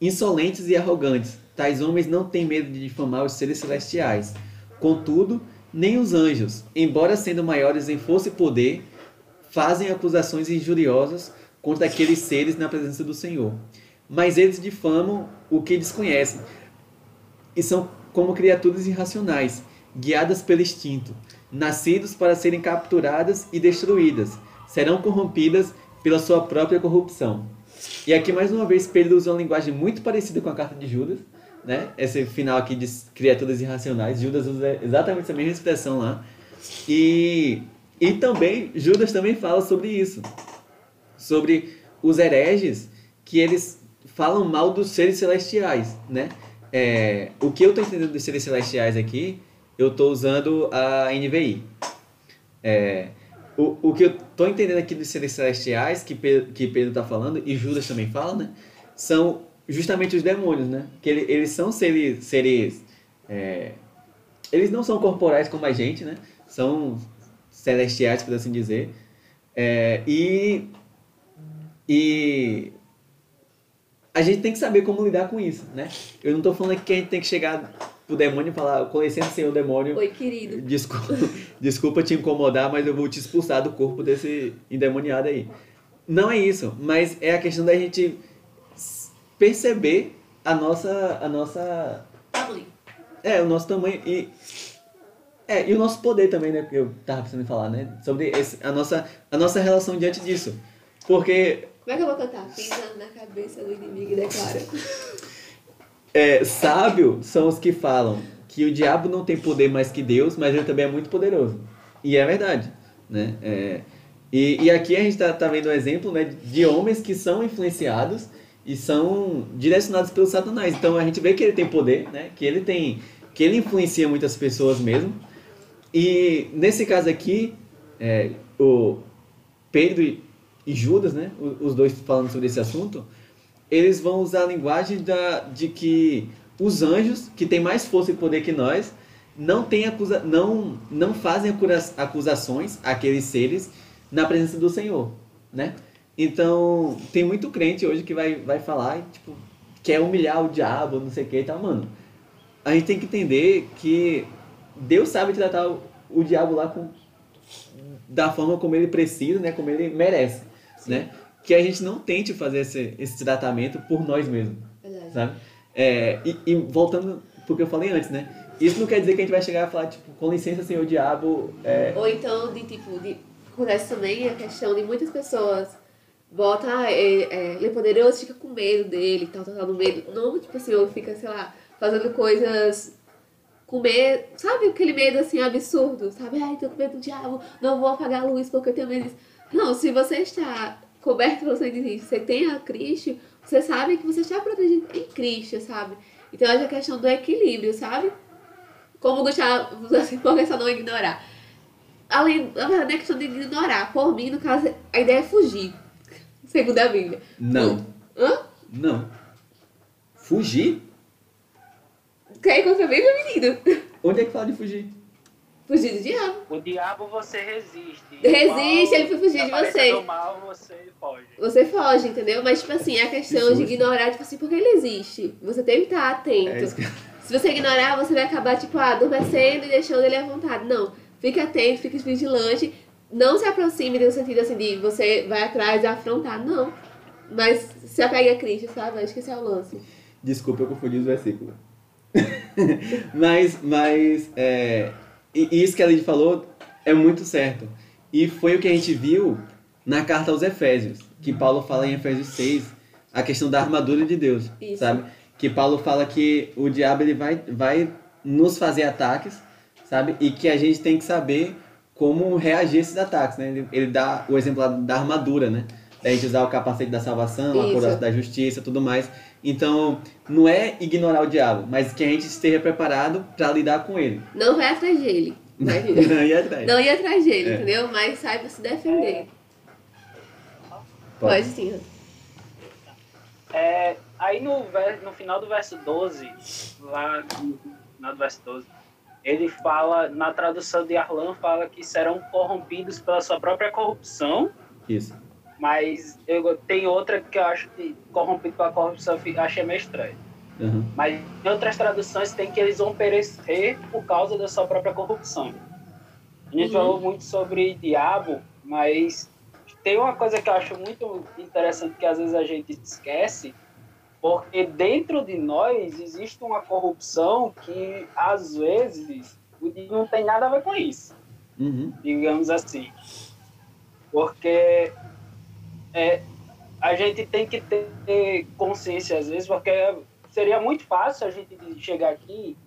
Insolentes e arrogantes, tais homens não têm medo de difamar os seres celestiais. Contudo, nem os anjos, embora sendo maiores em força e poder, fazem acusações injuriosas contra aqueles seres na presença do Senhor. Mas eles difamam o que desconhecem e são como criaturas irracionais, guiadas pelo instinto, nascidos para serem capturadas e destruídas, serão corrompidas pela sua própria corrupção. E aqui mais uma vez Pedro usa uma linguagem muito parecida com a carta de Judas, né? Esse final aqui de criaturas irracionais, Judas usa exatamente essa mesma expressão lá. E e também Judas também fala sobre isso, sobre os hereges que eles falam mal dos seres celestiais, né? É, o que eu estou entendendo dos seres celestiais aqui, eu estou usando a NVI. É, o, o que eu estou entendendo aqui dos seres celestiais, que Pedro, que Pedro está falando, e Judas também fala, né? São justamente os demônios, né? Que ele, eles são seres... seres é, eles não são corporais como a gente, né? São celestiais, por assim dizer. É, e... E a gente tem que saber como lidar com isso, né? Eu não tô falando aqui que a gente tem que chegar pro demônio e falar, com licença, senhor demônio, Oi, querido. desculpa, desculpa te incomodar, mas eu vou te expulsar do corpo desse endemoniado aí. Não é isso, mas é a questão da gente perceber a nossa, a nossa, Tamanho. é, o nosso tamanho e é, e o nosso poder também, né? Porque eu tava precisando falar, né? Sobre esse, a, nossa, a nossa relação diante disso. Porque Como é que eu vou cantar? Pisando na cabeça do inimigo e declara. É, sábio são os que falam que o diabo não tem poder mais que Deus, mas ele também é muito poderoso. E é verdade, né? É, e, e aqui a gente está tá vendo um exemplo né, de homens que são influenciados e são direcionados pelo Satanás. Então a gente vê que ele tem poder, né? Que ele tem, que ele influencia muitas pessoas mesmo. E nesse caso aqui, é, o Pedro e Judas, né? Os dois falando sobre esse assunto, eles vão usar a linguagem da, de que os anjos, que têm mais força e poder que nós, não, têm acusa, não, não fazem acusações àqueles seres na presença do Senhor, né? Então, tem muito crente hoje que vai, vai falar, tipo, quer humilhar o diabo, não sei o que e tal, mano. A gente tem que entender que Deus sabe tratar o, o diabo lá com, da forma como ele precisa, né? Como ele merece, né? Que a gente não tente fazer esse, esse tratamento por nós mesmos, Verdade. sabe? É, e, e voltando porque eu falei antes, né? Isso não quer dizer que a gente vai chegar e falar, tipo, com licença, senhor diabo, é, Ou então, de tipo, de, acontece também a questão de muitas pessoas botam, ah, é, é, ele é poderoso, fica com medo dele, tal, tal, tal, no medo. Não, tipo assim, ou fica, sei lá, fazendo coisas com medo, sabe aquele medo assim absurdo, sabe? Ai, tô com medo do diabo, não vou apagar a luz porque eu tenho medo disso. Não, se você está coberto pelo sangue de Cristo, você tem a Cristo, você sabe que você está protegido em Cristo, sabe? Então é a questão do equilíbrio, sabe? Como o Gustavo, assim, por questão não ignorar. Além, na verdade, é questão de ignorar. Por mim, no caso, a ideia é fugir. Segundo a Bíblia. não, Hã? não. Fugir? Quer ir contra a Bíblia, menino? Onde é que fala de fugir? Fugir do diabo. O diabo você resiste. Resiste, ele foi fugir de você. do mal você foge. Você foge, entendeu? Mas, tipo assim, é a questão Que de ignorar, tipo assim, porque ele existe. Você tem que estar atento. É que... Se você ignorar, você vai acabar, tipo, adormecendo e deixando ele à vontade. Não. Fique atento, fique vigilante. Não se aproxime no sentido assim de você vai atrás e afrontar. Não. Mas se apegue a Cristo, sabe? Acho que esse é o lance. Desculpa, eu confundi os versículos. mas, mas, é, e isso que a Lid falou é muito certo. E foi o que a gente viu na carta aos Efésios, que Paulo fala em Efésios 6, a questão da armadura de Deus, Isso. sabe? Que Paulo fala que o diabo ele vai, vai nos fazer ataques, sabe? E que a gente tem que saber como reagir a esses ataques, né? Ele, ele dá o exemplo da armadura, né? Da gente usar o capacete da salvação, a Isso. coroa da justiça, tudo mais. Então, não é ignorar o diabo, mas que a gente esteja preparado para lidar com ele. Não vai atrás dele. Vai Não ir atrás. Não ir atrás dele, É. entendeu? Mas saiba se defender. Pode sim. É, aí no, no final do verso 12, lá no final do verso 12, ele fala, na tradução de Arlan, fala que serão corrompidos pela sua própria corrupção, Isso. Mas eu, tem outra que eu acho que corrompido pela corrupção eu fi- achei meio estranho. Uhum. Mas em outras traduções tem que eles vão perecer por causa da sua própria corrupção. A gente Uhum. falou muito sobre diabo, mas tem uma coisa que eu acho muito interessante que às vezes a gente esquece, porque dentro de nós existe uma corrupção que às vezes não tem nada a ver com isso Uhum. digamos assim. Porque é, a gente tem que ter consciência às vezes, porque seria muito fácil a gente chegar aqui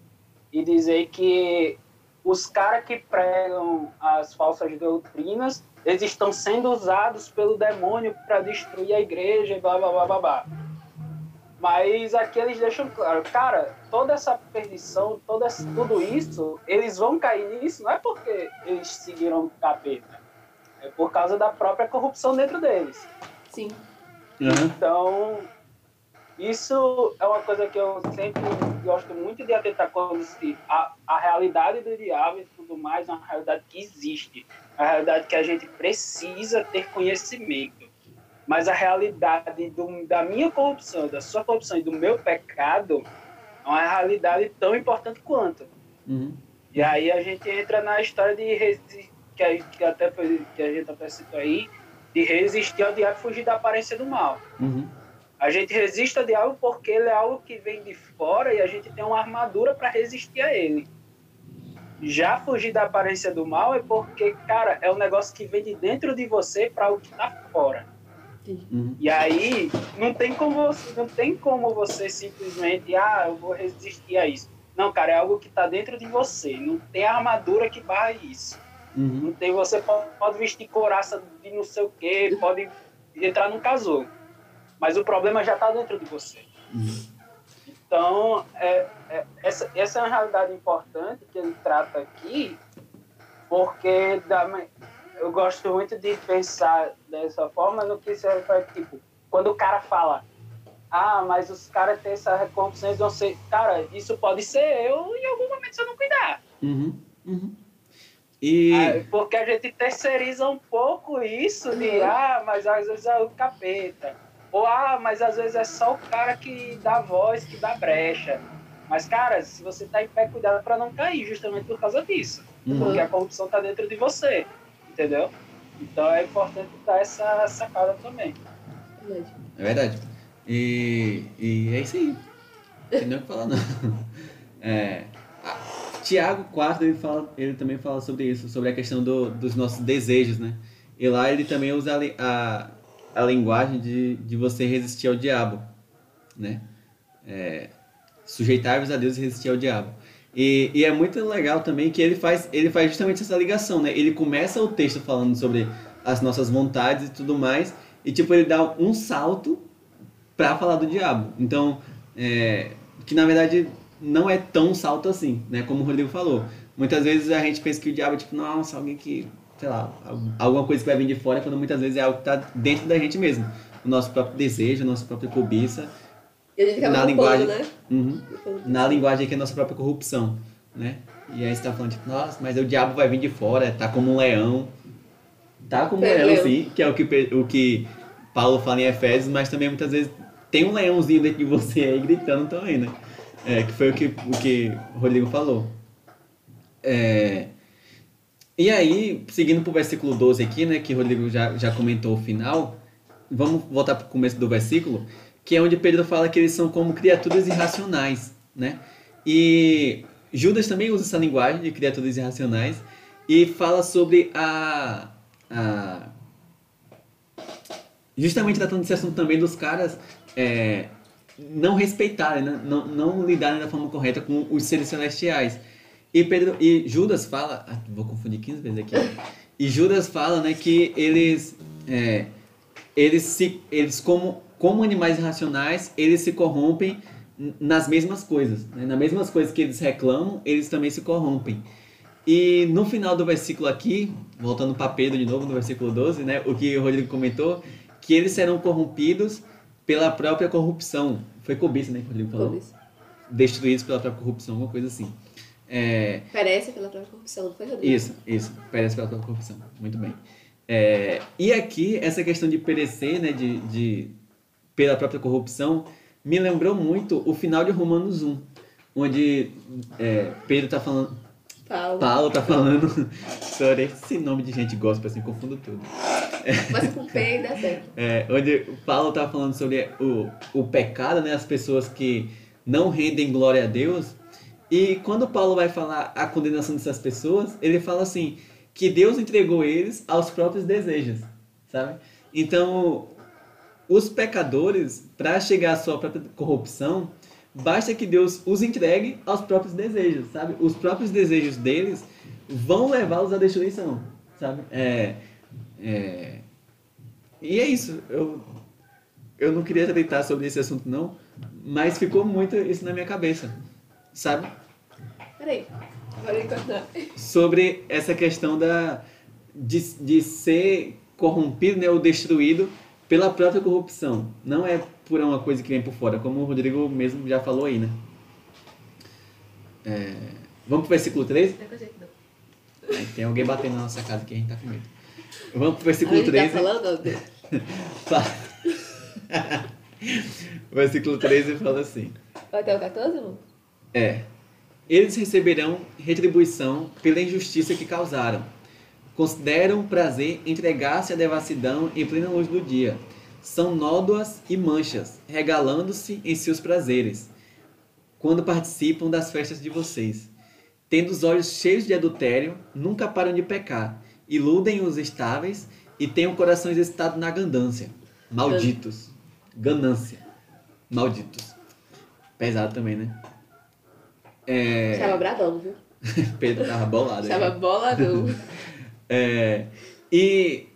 e dizer que os caras que pregam as falsas doutrinas, eles estão sendo usados pelo demônio para destruir a igreja e blá blá blá blá blá. Mas aqui eles deixam claro, cara, toda essa perdição, toda tudo isso, eles vão cair nisso, não é porque eles seguiram o capeta, é por causa da própria corrupção dentro deles. Sim. Uhum. Então, isso é uma coisa que eu sempre gosto muito de atentar quando se a, a realidade do diabo e tudo mais é uma realidade que existe, é uma realidade que a gente precisa ter conhecimento. Mas a realidade do, da minha corrupção, da sua corrupção e do meu pecado é uma realidade tão importante quanto. Uhum. E aí a gente entra na história de que, a, que até que a gente até citou aí, de resistir ao diabo e fugir da aparência do mal. Uhum. A gente resiste ao diabo porque ele é algo que vem de fora e a gente tem uma armadura para resistir a ele. Já fugir da aparência do mal é porque, cara, é um negócio que vem de dentro de você para o que tá fora. Uhum. E aí não tem como você, não tem como você simplesmente, ah, eu vou resistir a isso. Não, cara, é algo que tá dentro de você. Não tem armadura que barra isso. Uhum. Não tem, você pode, vestir coraça de não sei o quê, pode entrar num casulo. Mas o problema já está dentro de você. Uhum. Então, é, é- essa, essa é uma realidade importante que ele trata aqui, porque da, eu gosto muito de pensar dessa forma no que se refere, tipo, quando o cara fala, ah, mas os caras têm essa eles vão ser. Cara, isso pode ser eu em algum momento se eu não cuidar. Uhum. Uhum. E. Ah, Porque a gente terceiriza um pouco isso de, ah, mas às vezes é o capeta. Ou, ah, mas às vezes é só o cara que dá voz, que dá brecha. Mas, cara, se você tá em pé, cuidado para não cair, justamente por causa disso. Uhum. Porque a corrupção tá dentro de você, entendeu? Então é importante dar essa sacada também. Verdade. É verdade. E, e é isso aí. Não tem nem o que falar, não. É, Tiago 4, ele, fala, ele também fala sobre isso, sobre a questão do, dos nossos desejos, né? E lá ele também usa a, a, a linguagem de, de você resistir ao diabo, né? É, Sujeitar-vos a Deus e resistir ao diabo. E, e é muito legal também que ele faz, ele faz justamente essa ligação, né? Ele começa o texto falando sobre as nossas vontades e tudo mais, e tipo, ele dá um salto para falar do diabo. Então, é, que na verdade não é tão salto assim, né? Como o Rodrigo falou. Muitas vezes a gente pensa que o diabo é tipo, nossa, alguém que, sei lá, al- alguma coisa que vai vir de fora, quando muitas vezes é algo que tá dentro da gente mesmo. O nosso próprio desejo, a nossa própria cobiça. E a gente acaba Na linguagem- né? Uhum. Na linguagem que é a nossa própria corrupção, né? E aí você tá falando, tipo, nossa, mas o diabo vai vir de fora, tá como um leão. Tá como um É, leão, sim, que é o que, o que Paulo fala em Efésios, mas também muitas vezes tem um leãozinho dentro de você aí gritando também, né? É, que foi o que o que o Rodrigo falou. É, e aí, seguindo pro versículo 12 aqui, né, que o Rodrigo já, já comentou o final, vamos voltar pro começo do versículo, que é onde Pedro fala que eles são como criaturas irracionais, né? E Judas também usa essa linguagem de criaturas irracionais e fala sobre a, a justamente tratando desse assunto também dos caras é, não respeitarem, né? não, não lidarem da forma correta com os seres celestiais. E, Pedro, e Judas fala, ah, vou confundir 15 vezes aqui. E Judas fala, né, que eles, é, eles se, eles como, como animais irracionais, eles se corrompem nas mesmas coisas, né? nas mesmas coisas que eles reclamam, eles também se corrompem. E no final do versículo aqui, voltando para Pedro de novo, no versículo 12, né, o que o Rodrigo comentou, que eles serão corrompidos pela própria corrupção. Foi cobiça, né, que o Rodrigo falou? Cobiça. Destruídos pela própria corrupção, alguma coisa assim. É, Perece pela própria corrupção, não foi, Rodrigo? isso, isso. Perece pela própria corrupção. Muito bem. É, e aqui, essa questão de perecer, né, de, de, pela própria corrupção, me lembrou muito o final de Romanos 1, onde é, Pedro está falando, Paulo. Paulo tá falando sobre esse nome de gente gospel, assim, confundo tudo. Mas com P e dá. É, onde o Paulo tá falando sobre o, o pecado, né? As pessoas que não rendem glória a Deus. E quando Paulo vai falar a condenação dessas pessoas, ele fala assim, que Deus entregou eles aos próprios desejos, sabe? Então, os pecadores, para chegar à sua própria corrupção, basta que Deus os entregue aos próprios desejos, sabe? Os próprios desejos deles vão levá-los à destruição, sabe? É, é... E é isso. Eu, eu não queria tratar sobre esse assunto, não, mas ficou muito isso na minha cabeça, sabe? Peraí. Agora eu continuar. Sobre essa questão da, de, de ser corrompido né, ou destruído pela própria corrupção. Não é por uma coisa que vem por fora, como o Rodrigo mesmo já falou aí, né? É, vamos pro versículo 13? Não é com a gente, não. Aí tem alguém batendo na nossa casa que a gente tá com medo. Vamos pro versículo gente tá 13. falando, versículo 13 fala assim. Vai até o 14, irmão? É. Eles receberão retribuição pela injustiça que causaram. Consideram prazer entregar-se à devassidão em plena luz do dia. São nódoas e manchas, regalando-se em seus prazeres, quando participam das festas de vocês. Tendo os olhos cheios de adultério, nunca param de pecar. Iludem os estáveis e têm o coração excitado na ganância. Malditos. Ganância. Malditos. Pesado também, né? É... Estava bradão, viu? Pedro tava bolado. Estava aí. boladão. É, e,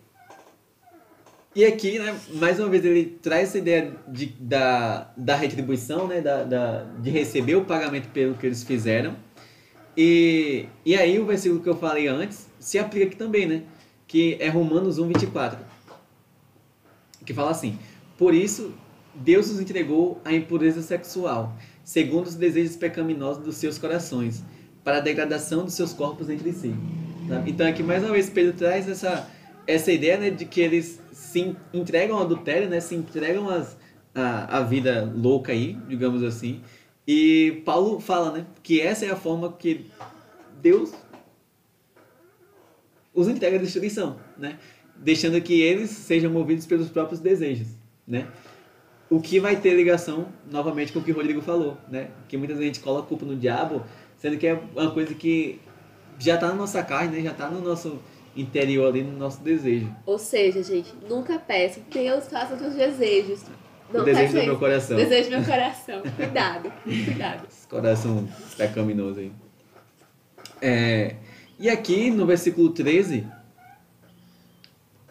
e aqui, né, mais uma vez, ele traz essa ideia de, da, da retribuição, né, da, da, de receber o pagamento pelo que eles fizeram. E, e aí o versículo que eu falei antes se aplica aqui também, né? Que é Romanos 1, 24. Que fala assim, Por isso, Deus os entregou à impureza sexual, segundo os desejos pecaminosos dos seus corações, para a degradação dos seus corpos entre si. Sabe? Então aqui mais uma vez Pedro traz essa, essa ideia né, de que eles se entregam ao adultério, né, se entregam às, a, a vida louca aí, digamos assim. E Paulo fala né, que essa é a forma que Deus os entrega à destruição, né? deixando que eles sejam movidos pelos próprios desejos. Né? O que vai ter ligação novamente com o que o Rodrigo falou, né? que muitas vezes a gente coloca a culpa no diabo, sendo que é uma coisa que já está na nossa carne, né? já está no nosso interior ali, no nosso desejo. Ou seja, gente, nunca peça, Deus faça os seus desejos. Não o desejo do meu coração. Desejo do meu coração. Cuidado, cuidado. Esse coração pecaminoso aí. É, e aqui no versículo 13,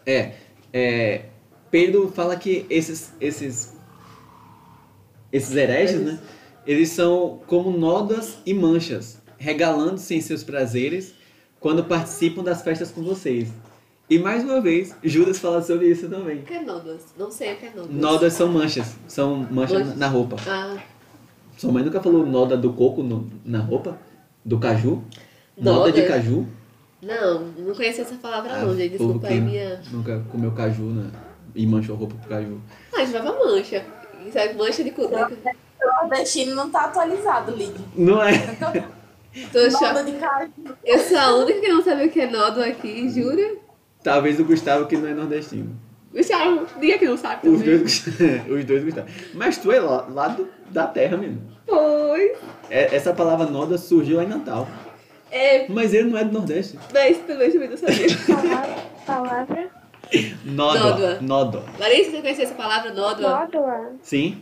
é, é, Pedro fala que esses, esses, esses hereges, né? Eles são como nódoas e manchas, regalando-se em seus prazeres quando participam das festas com vocês. E mais uma vez, Judas fala sobre isso também. O que é nódoas? Não sei o que é nódoas. Nódoas são manchas, são manchas Manchas. na roupa. Ah, Sua mãe nunca falou noda do coco no- na roupa? Do caju? Noda de Noda? caju? não, não conhecia essa palavra não, gente. Desculpa aí minha... Nunca comeu caju né? e manchou roupa com caju. Ah, a gente vai pra mancha. Isso é mancha de cultura. O nordestino não tá atualizado, Lid. Não é? Tô Moda chocada. de caju. Eu sou a única que não sabe o que é nódoa aqui, jura? Talvez o Gustavo que não é nordestino. Gustavo, diga que não sabe Os também. dois, os dois Gustavo. Mas tu é lá, lá do- da terra mesmo. Foi. É- essa palavra noda surgiu lá em Natal. É, Mas ele não é do Nordeste. mas também também não sabia. Palavra, palavra Nódoa. Nódoa. Larissa, você conhecia essa palavra nódoa? nódoa. Sim.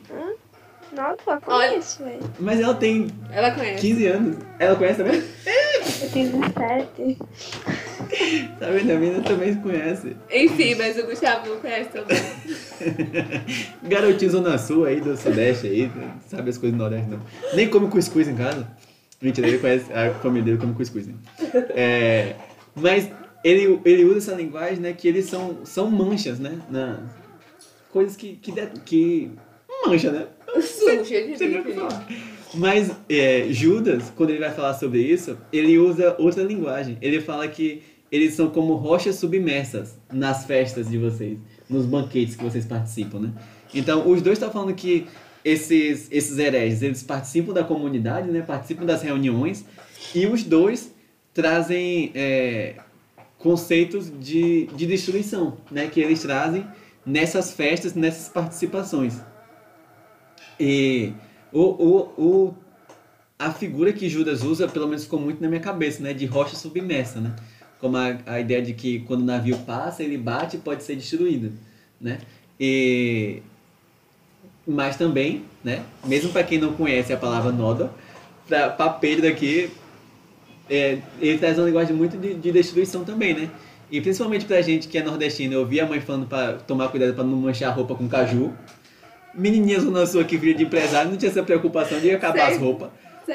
Nódoa, conheço, velho. Mas ela tem Ela conhece. 15 anos. Ela conhece também? Eu tenho 17. Tá vendo? A menina também conhece. Enfim, mas o Gustavo não conhece também. Garotinho Zona Sul aí do Sudeste aí, sabe as coisas do Nordeste não. Nem come cuscuz em casa. Mentira, ele conhece, a família dele come cuscuz. Né? É, mas ele, ele usa essa linguagem, né, que eles são, são manchas, né? Na, coisas que, que, de- que mancha, né? Suja de bife. Mas é, Judas, quando ele vai falar sobre isso, ele usa outra linguagem. Ele fala que eles são como rochas submersas nas festas de vocês, nos banquetes que vocês participam, né? Então, os dois estão falando que esses, esses hereges, eles participam da comunidade, né? Participam das reuniões e os dois trazem é, conceitos de, de destruição, né? Que eles trazem nessas festas, nessas participações. E o, o, o, a figura que Judas usa, pelo menos ficou muito na minha cabeça, né? De rocha submersa, né? Como a, a ideia de que quando o navio passa, ele bate e pode ser destruído, né? E... Mas também, né? Mesmo para quem não conhece a palavra noda, para Pedro aqui, é, ele traz uma linguagem muito de, de destruição também, né? E principalmente pra gente que é nordestino, eu ouvi a mãe falando para tomar cuidado para não manchar a roupa com caju. Menininha Zona Sul aqui, filha de empresário, não tinha essa preocupação de acabar Sei. as roupas.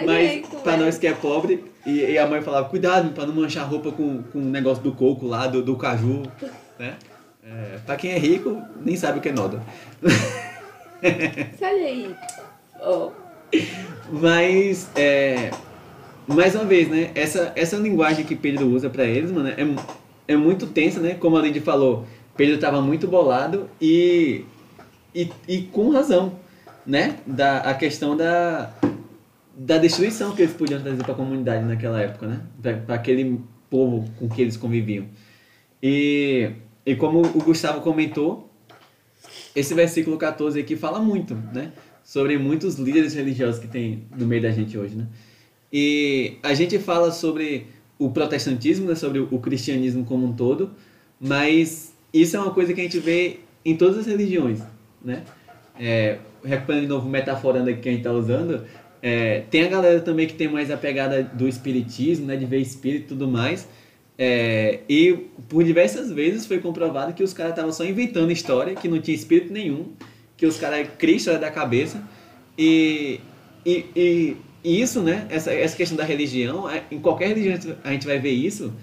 Mas pra é. nós que é pobre, e, e a mãe falava, cuidado pra não manchar a roupa com, com o negócio do coco lá, do, do caju, né? É, pra quem é rico, nem sabe o que é noda. Olha aí. Ó. Mas, é, mais uma vez, né? Essa, essa linguagem que Pedro usa pra eles, mano, é, é muito tensa, né? Como a Lindy falou, Pedro tava muito bolado e, e, e com razão, né? Da, a questão da, da destruição que eles podiam trazer pra comunidade naquela época, né? Pra aquele povo com que eles conviviam. E, e como o Gustavo comentou, esse versículo 14 aqui fala muito, né? Sobre muitos líderes religiosos que tem no meio da gente hoje, né? E a gente fala sobre o protestantismo, né? Sobre o cristianismo como um todo, mas isso é uma coisa que a gente vê em todas as religiões, né? É, recuperando de novo, metaforando aqui que a gente está usando, é, tem a galera também que tem mais a pegada do espiritismo, né? De ver espírito e tudo mais, é, e por diversas vezes foi comprovado que os caras estavam só inventando história, que não tinha espírito nenhum, que os caras criam história da cabeça. E, e, e, isso, né? Essa, essa questão da religião, é, em qualquer religião a gente vai ver isso,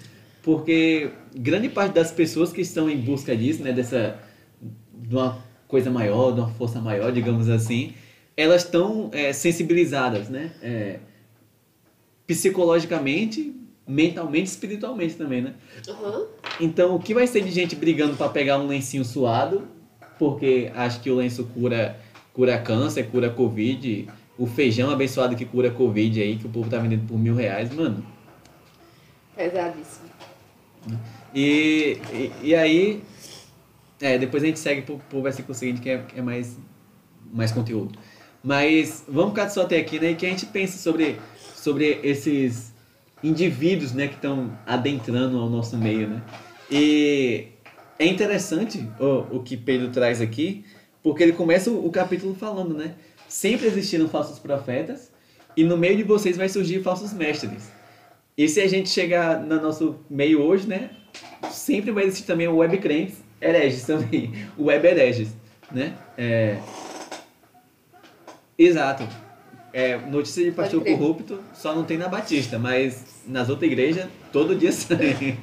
porque grande parte das pessoas que estão em busca disso, né? Dessa, de uma coisa maior, de uma força maior, digamos assim, elas estão é, sensibilizadas, né? É, psicologicamente mentalmente espiritualmente também, né? Uhum. Então, o que vai ser de gente brigando para pegar um lencinho suado, porque acha que o lenço cura, cura câncer, cura Covid, o feijão abençoado que cura Covid aí, que o povo tá vendendo por mil reais, mano. Pesadíssimo. E, e, e aí, é, depois a gente segue pro, pro versículo seguinte, que é, é mais, mais conteúdo. Mas vamos ficar só até aqui, né? E que a gente pense sobre, sobre esses indivíduos, né, que estão adentrando ao nosso meio, né? E é interessante o, o que Pedro traz aqui, porque ele começa o, o capítulo falando, né? Sempre existiram falsos profetas e no meio de vocês vai surgir falsos mestres. E se a gente chegar no nosso meio hoje, né? Sempre vai existir também o web crentes, hereges também, o web hereges, né? É... Exato. É, notícia de pastor corrupto só não tem na Batista, mas nas outras igrejas todo dia sai.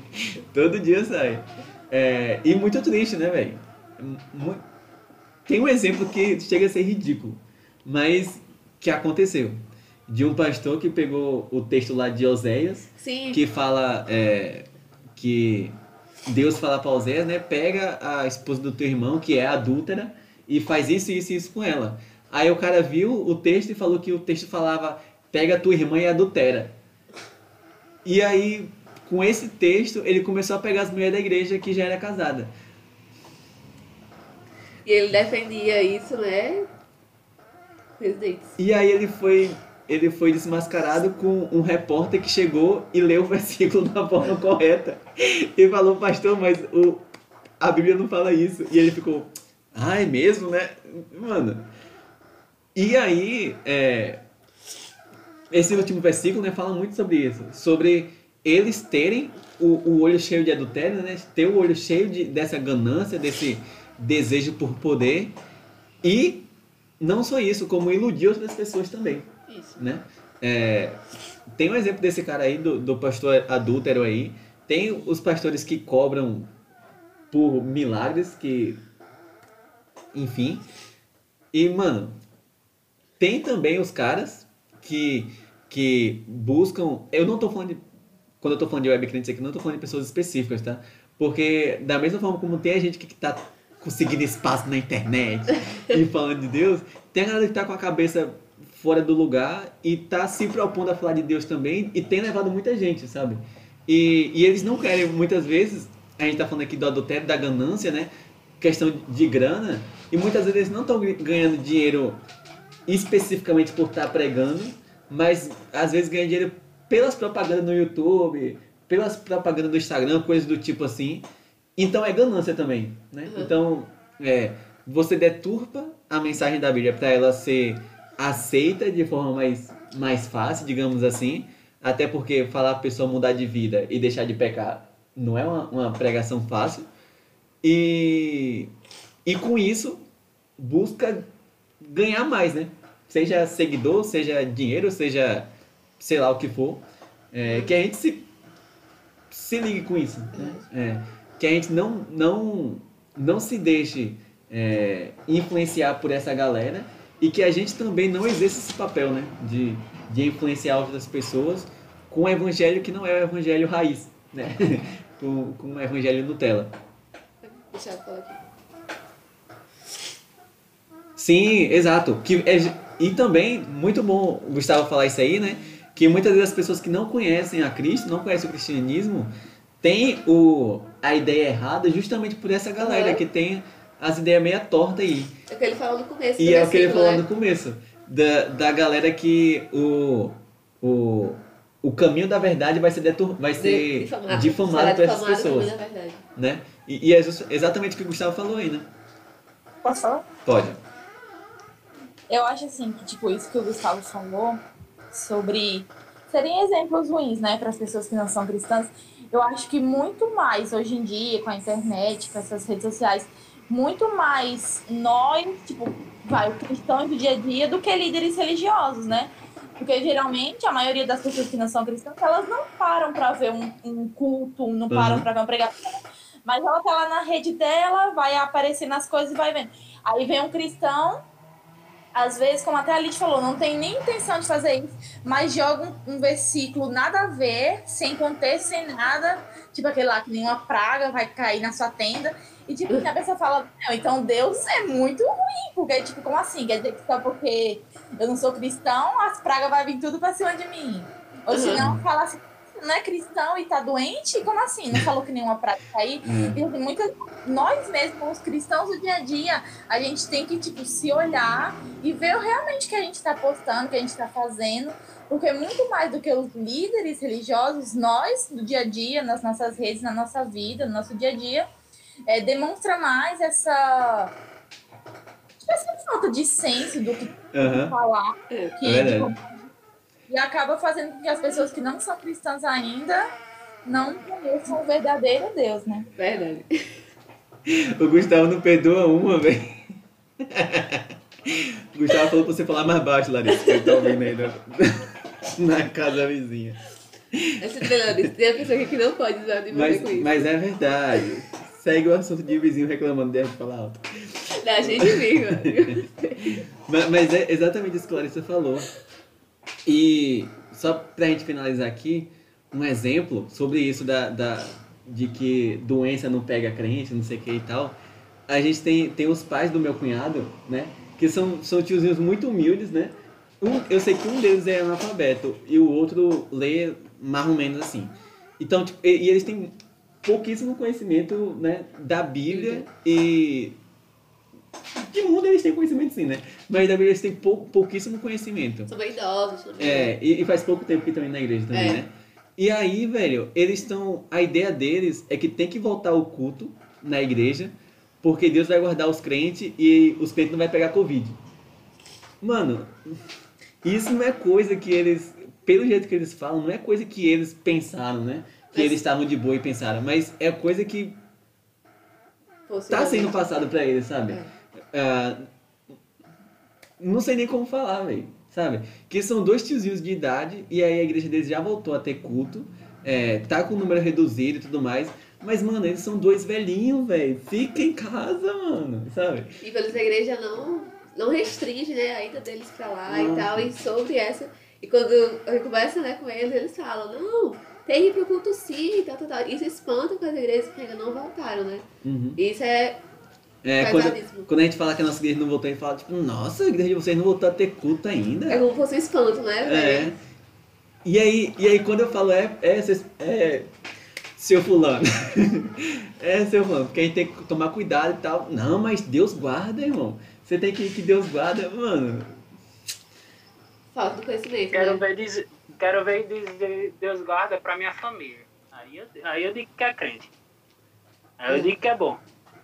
todo dia sai. É, e muito triste, né, velho? Tem um exemplo que chega a ser ridículo, mas que aconteceu. De um pastor que pegou o texto lá de Oséias, Sim. que fala é, que Deus fala para Oséias, né? Pega a esposa do teu irmão, que é adúltera, e faz isso, isso e isso com ela. Aí o cara viu o texto e falou que o texto falava: pega a tua irmã e adultera. E aí, com esse texto, ele começou a pegar as mulheres da igreja que já era casada. E ele defendia isso, né? E aí ele foi, ele foi desmascarado com um repórter que chegou e leu o versículo da forma correta. E falou, pastor, mas o, a Bíblia não fala isso. E ele ficou, ah, é mesmo, né? Mano. E aí, é, esse último versículo né, fala muito sobre isso. Sobre eles terem o, o olho cheio de adultério, né? Ter o olho cheio de, dessa ganância, desse desejo por poder. E não só isso, como iludir outras pessoas também Isso. né? É, tem um exemplo desse cara aí, do, do pastor adúltero aí. Tem os pastores que cobram por milagres, que. Enfim. E, mano, tem também os caras que, que buscam. Eu não tô falando de. Quando eu tô falando de web crentes aqui, não tô falando de pessoas específicas, tá? Porque, da mesma forma como tem a gente que tá conseguindo espaço na internet e falando de Deus, tem a galera que tá com a cabeça fora do lugar e tá se propondo a falar de Deus também e tem levado muita gente, sabe? E, e eles não querem, muitas vezes, a gente tá falando aqui do adultério, da ganância, né? Questão de grana, e muitas vezes eles não estão ganhando dinheiro especificamente por estar pregando, mas às vezes ganham dinheiro pelas propagandas no YouTube, pelas propagandas do Instagram, coisas do tipo assim. Então é ganância também, né? Uhum. Então, é, você deturpa a mensagem da Bíblia para ela ser aceita de forma mais, mais fácil, digamos assim, até porque falar a pessoa mudar de vida e deixar de pecar não é uma, uma pregação fácil. E, e com isso, busca ganhar mais, né? Seja seguidor, seja dinheiro, seja sei lá o que for. É, que a gente se, se ligue com isso. Né? É, que a gente não, não, não se deixe é, influenciar por essa galera e que a gente também não exerça esse papel, né? De, de influenciar outras pessoas com um evangelho que não é o evangelho raiz, né? com, com o evangelho Nutella. Deixa eu falar aqui. Sim, exato. Que é- e também, muito bom o Gustavo falar isso aí, né? Que muitas vezes as pessoas que não conhecem a Cristo, não conhecem o cristianismo, têm o, a ideia errada justamente por essa galera Uhum. que tem as ideias meia tortas aí. É o que ele falou no começo. E é o que ele falou né? no começo. Da, da galera que o, o, o caminho da verdade vai ser, detur, vai ser Difamado. difamado por essas pessoas. Né? E, e é exatamente o que o Gustavo falou aí, né? Posso falar? Pode. Eu acho assim que, tipo, isso que o Gustavo falou sobre serem exemplos ruins, né, para as pessoas que não são cristãs. Eu acho que muito mais hoje em dia, com a internet, com essas redes sociais, muito mais nós, tipo, vai, o cristão do dia a dia, do que líderes religiosos, né? Porque geralmente a maioria das pessoas que não são cristãs, elas não param para ver um, um culto, não param Uhum. para ver uma pregação. Mas ela tá lá na rede dela, vai aparecer nas coisas e vai vendo. Aí vem um cristão às vezes, como até a Lid falou, não tem nem intenção de fazer isso, mas joga um, um versículo nada a ver, sem contexto, sem nada, tipo aquele lá que nenhuma praga vai cair na sua tenda. E tipo, a pessoa fala, não, então Deus é muito ruim, porque, tipo, como assim? Quer dizer que só porque eu não sou cristão, as pragas vão vir tudo pra cima de mim. Ou se não, fala assim, não é cristão e tá doente? Como assim? Não falou que nenhuma praga cair? Hum. E assim, muitas, nós mesmos, os cristãos do dia a dia, a gente tem que, tipo, se olhar e ver realmente o que a gente tá postando, o que a gente tá fazendo. Porque muito mais do que os líderes religiosos, nós, do dia a dia, nas nossas redes, na nossa vida, no nosso dia a dia, é, demonstra mais essa, tipo, essa falta de senso do que Aham. falar. É. Que, É verdade. E acaba fazendo com que as pessoas que não são cristãs ainda não conheçam o verdadeiro Deus, né? Verdade. O Gustavo não perdoa uma, velho. O Gustavo falou pra você falar mais baixo, Larissa, que ele tá ouvindo aí na, na casa vizinha. Essa Larissa, tem a pessoa que não pode usar de Mas, com isso. mas é verdade. Segue o assunto de vizinho reclamando de falar alto. Da gente mesmo. Mas, mas é exatamente isso que a Larissa falou. E só pra gente finalizar aqui, um exemplo sobre isso da, da, de que doença não pega crente, não sei o que e tal. A gente tem, tem os pais do meu cunhado, né? Que são, são tiozinhos muito humildes, né? Um, eu sei que um deles é analfabeto e o outro lê mais ou menos assim. Então, tipo, e, e eles têm pouquíssimo conhecimento né, da Bíblia e de mundo eles têm conhecimento sim, né? Mas da Bíblia eles têm pou, pouquíssimo conhecimento. São bem idosos também. É, e, e faz pouco tempo que indo na igreja também, É. né? E aí, velho, eles estão. A ideia deles é que tem que voltar o culto na igreja, porque Deus vai guardar os crentes e os crentes não vai pegar Covid. Mano, isso não é coisa que eles. Pelo jeito que eles falam, não é coisa que eles pensaram, né? Que Mas- eles estavam de boa e pensaram, mas é coisa que Fosse tá sendo passado pra eles, sabe? É. Ah, não sei nem como falar, velho. Sabe? Que são dois tiozinhos de idade e aí a igreja deles já voltou a ter culto. É, tá com o número reduzido e tudo mais. Mas, mano, eles são dois velhinhos, velho. Fica em casa, mano. Sabe? E pelos a igreja não, não restringe né, a ida deles pra lá Não. e tal. E sobre essa. E quando eu converso né, com eles, eles falam, não, tem que ir pro culto sim, e tal, tal, tal. Isso espanta com as igrejas que ainda não voltaram, né? Uhum. Isso é É, quando, quando a gente fala que a nossa igreja não voltou, a gente fala, tipo, nossa, a igreja de vocês não voltou a ter culto ainda. É como se fosse um espanto, né? velho? É. E aí, e aí quando eu falo é, é, é seu fulano. é seu fulano, porque a gente tem que tomar cuidado e tal. Não, mas Deus guarda, irmão. Você tem que que Deus guarda, mano. Falta do conhecimento, Quero né? ver dizer, quero ver dizer Deus guarda pra minha família. Aí eu, aí eu digo que é crente. Aí eu digo que é bom.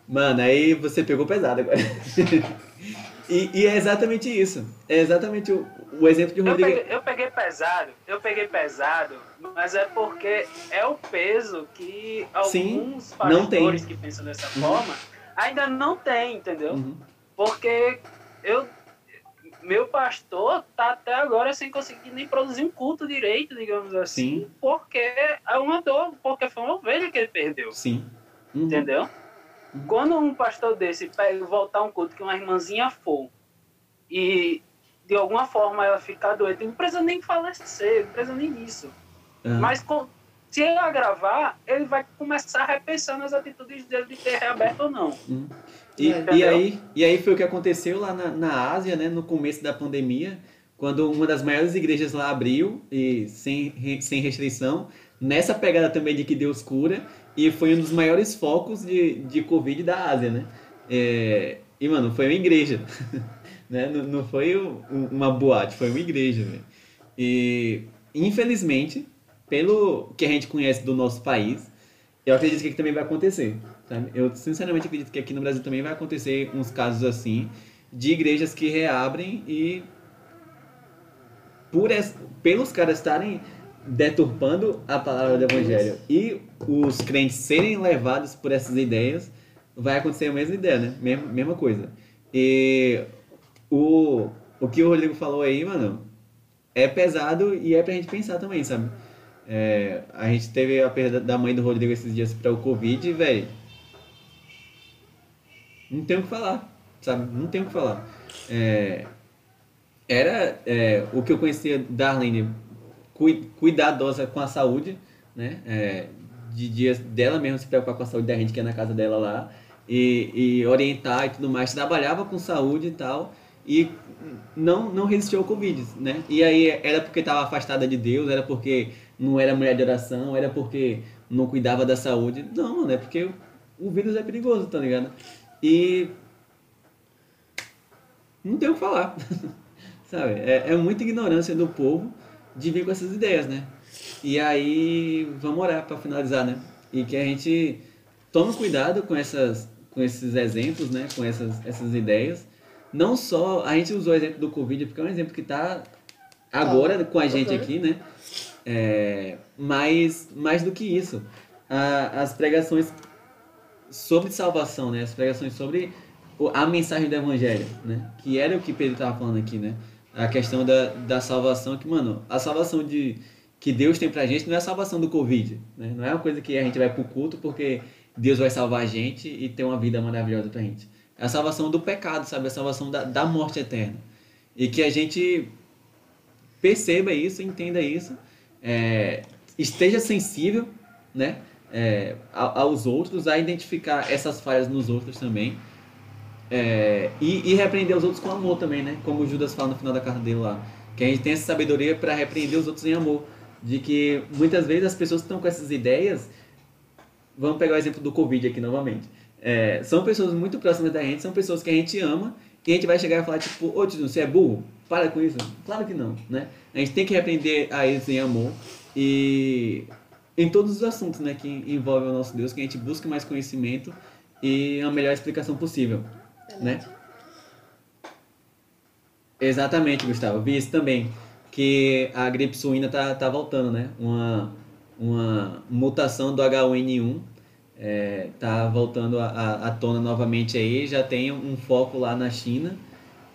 Mano, aí você pegou pesado agora. e, e é exatamente isso. É exatamente o, o exemplo de Eu Rodrigo. peguei, eu peguei pesado, eu peguei pesado, mas é porque é o peso que Sim, alguns não tem. pastores que pensam dessa forma ainda não tem, entendeu? Uhum. Porque eu, meu pastor tá até agora sem conseguir nem produzir um culto direito, digamos assim, Sim. porque é uma dor, porque foi uma ovelha que ele perdeu, Sim. Uhum. entendeu? Uhum. Quando um pastor desse pega, voltar um culto que uma irmãzinha for e de alguma forma ela ficar doente, não precisa nem falecer, não precisa nem disso. Aham. Mas com- se ele agravar, ele vai começar a repensar nas atitudes dele de ter reaberto ou não. E, É. e, aí, e aí foi o que aconteceu lá na, na Ásia, né, no começo da pandemia, quando uma das maiores igrejas lá abriu, e sem, sem restrição, nessa pegada também de que Deus cura, e foi um dos maiores focos de, de Covid da Ásia, né? É, e, mano, foi uma igreja, né? Não, não foi um- uma boate, foi uma igreja, velho. E, infelizmente, pelo que a gente conhece do nosso país, eu acredito que aqui também vai acontecer. Sabe? Eu sinceramente acredito que aqui no Brasil também vai acontecer uns casos assim de igrejas que reabrem e por pelos caras estarem deturpando a palavra do evangelho e os crentes serem levados por essas ideias, vai acontecer a mesma ideia, né? Mesma, mesma coisa. E o, o que o Rodrigo falou aí, mano, é pesado e é pra gente pensar também, sabe? É, a gente teve a perda da mãe do Rodrigo esses dias para o Covid, velho. Não tem o que falar, sabe? Não tem o que falar. É, era é, o que eu conhecia da Arlene, cui- cuidadosa com a saúde, né? É, de dias dela mesma se preocupar com a saúde da gente que é na casa dela lá e, e orientar e tudo mais. Trabalhava com saúde e tal e não, não resistiu ao Covid, né? E aí era porque estava afastada de Deus, era porque não era mulher de oração, era porque não cuidava da saúde. Não, mano, é porque o vírus é perigoso, tá ligado? E não tem o que falar. Sabe? É, é muita ignorância do povo de vir com essas ideias, né? E aí, vamos orar para finalizar, né? E que a gente tome cuidado com, essas, com esses exemplos, né? Com essas, essas ideias. Não só, a gente usou o exemplo do Covid, porque é um exemplo que está agora com a gente aqui, né? É, mas, mais do que isso, a- as pregações sobre salvação, né? As pregações sobre a mensagem do evangelho, né? Que era o que Pedro estava falando aqui, né? A questão da, da salvação, que, mano, a salvação de, que Deus tem pra gente não é a salvação do Covid, né? Não é uma coisa que a gente vai pro culto porque Deus vai salvar a gente e ter uma vida maravilhosa pra gente. É a salvação do pecado, sabe? A salvação da, da morte eterna. E que a gente perceba isso, entenda isso, é, esteja sensível, né? é, aos outros, a identificar essas falhas nos outros também. É, e, e repreender os outros com amor também, né? Como Judas fala no final da carta dele lá. Que a gente tem essa sabedoria para repreender os outros em amor. De que muitas vezes as pessoas que estão com essas ideias. Vamos pegar o exemplo do Covid aqui novamente. É, são pessoas muito próximas da gente, são pessoas que a gente ama. E a gente vai chegar e falar, tipo, ô Tito, você é burro? Para com isso. Claro que não, né? A gente tem que repreender a eles em amor. E em todos os assuntos né, que envolvem o nosso Deus, que a gente busque mais conhecimento e a melhor explicação possível, né? Exatamente, Gustavo. Vi isso também, que a gripe suína tá, tá voltando, né? Uma, uma mutação do H1N1 é, tá voltando à- tona novamente aí, já tem um foco lá na China.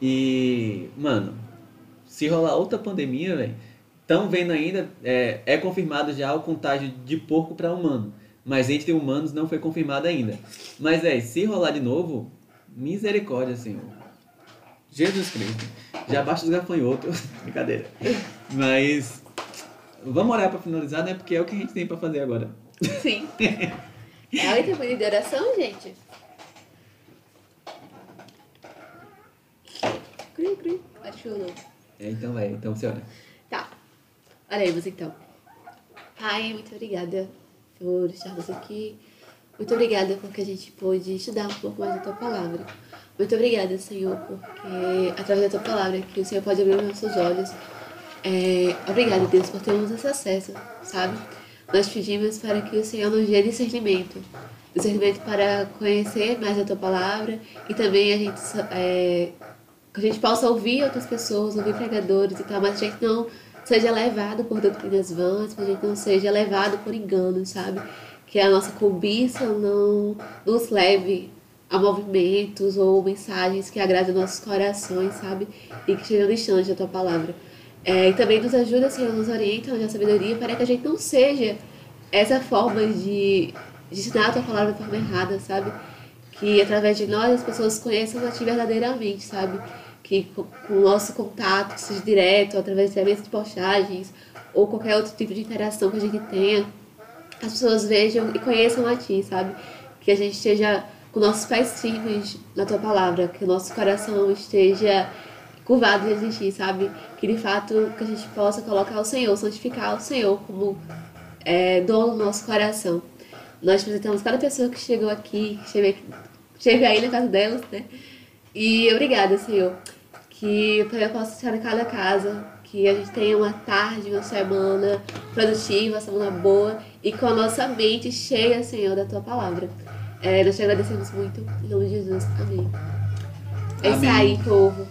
E, mano, se rolar outra pandemia, velho, estão vendo ainda, é, é confirmado já o contágio de porco para humano. Mas entre humanos não foi confirmado ainda. Mas, é, se rolar de novo, misericórdia, Senhor. Jesus Cristo. Já basta os gafanhotos. Brincadeira. Mas, vamos orar para finalizar, né? Porque é o que a gente tem para fazer agora. Sim. É a única de oração, gente? Cri, cri. Acho que eu não. É, então vai, então você ora. Tá. Oremos então. Pai, muito obrigada por estarmos aqui. Muito obrigada porque a gente pôde estudar um pouco mais da tua palavra. Muito obrigada, Senhor, porque através da tua palavra que o Senhor pode abrir os nossos olhos. É, obrigada, Deus, por termos esse acesso, sabe? Nós pedimos para que o Senhor nos dê discernimento. Discernimento para conhecer mais a tua palavra e também a gente é, que a gente possa ouvir outras pessoas, ouvir pregadores e tal, mas a gente não seja levado por doutrinas vãs, que a gente não seja levado por enganos, sabe? Que a nossa cobiça não nos leve a movimentos ou mensagens que agradem nossos corações, sabe? E que estejam distantes da tua palavra. É, e também nos ajuda, Senhor, nos orienta, dá sabedoria, para que a gente não seja essa forma de, de ensinar a tua palavra de forma errada, sabe? que através de nós as pessoas conheçam a ti verdadeiramente, sabe? Que com com o nosso contato, seja direto, através de eventos de postagens ou qualquer outro tipo de interação que a gente tenha, as pessoas vejam e conheçam a ti, sabe? Que a gente esteja com nossos pés firmes na tua palavra, que o nosso coração esteja curvado de ti, sabe? Que de fato que a gente possa colocar o Senhor, santificar o Senhor como é, dono do nosso coração. Nós apresentamos cada pessoa que chegou aqui, que esteve, aí na casa delas, né? E obrigada, Senhor. Que Pai possa estar em cada casa, que a gente tenha uma tarde, uma semana produtiva, uma semana boa e com a nossa mente cheia, Senhor, da Tua palavra. É, nós te agradecemos muito, em nome de Jesus. Amém. É isso aí, povo.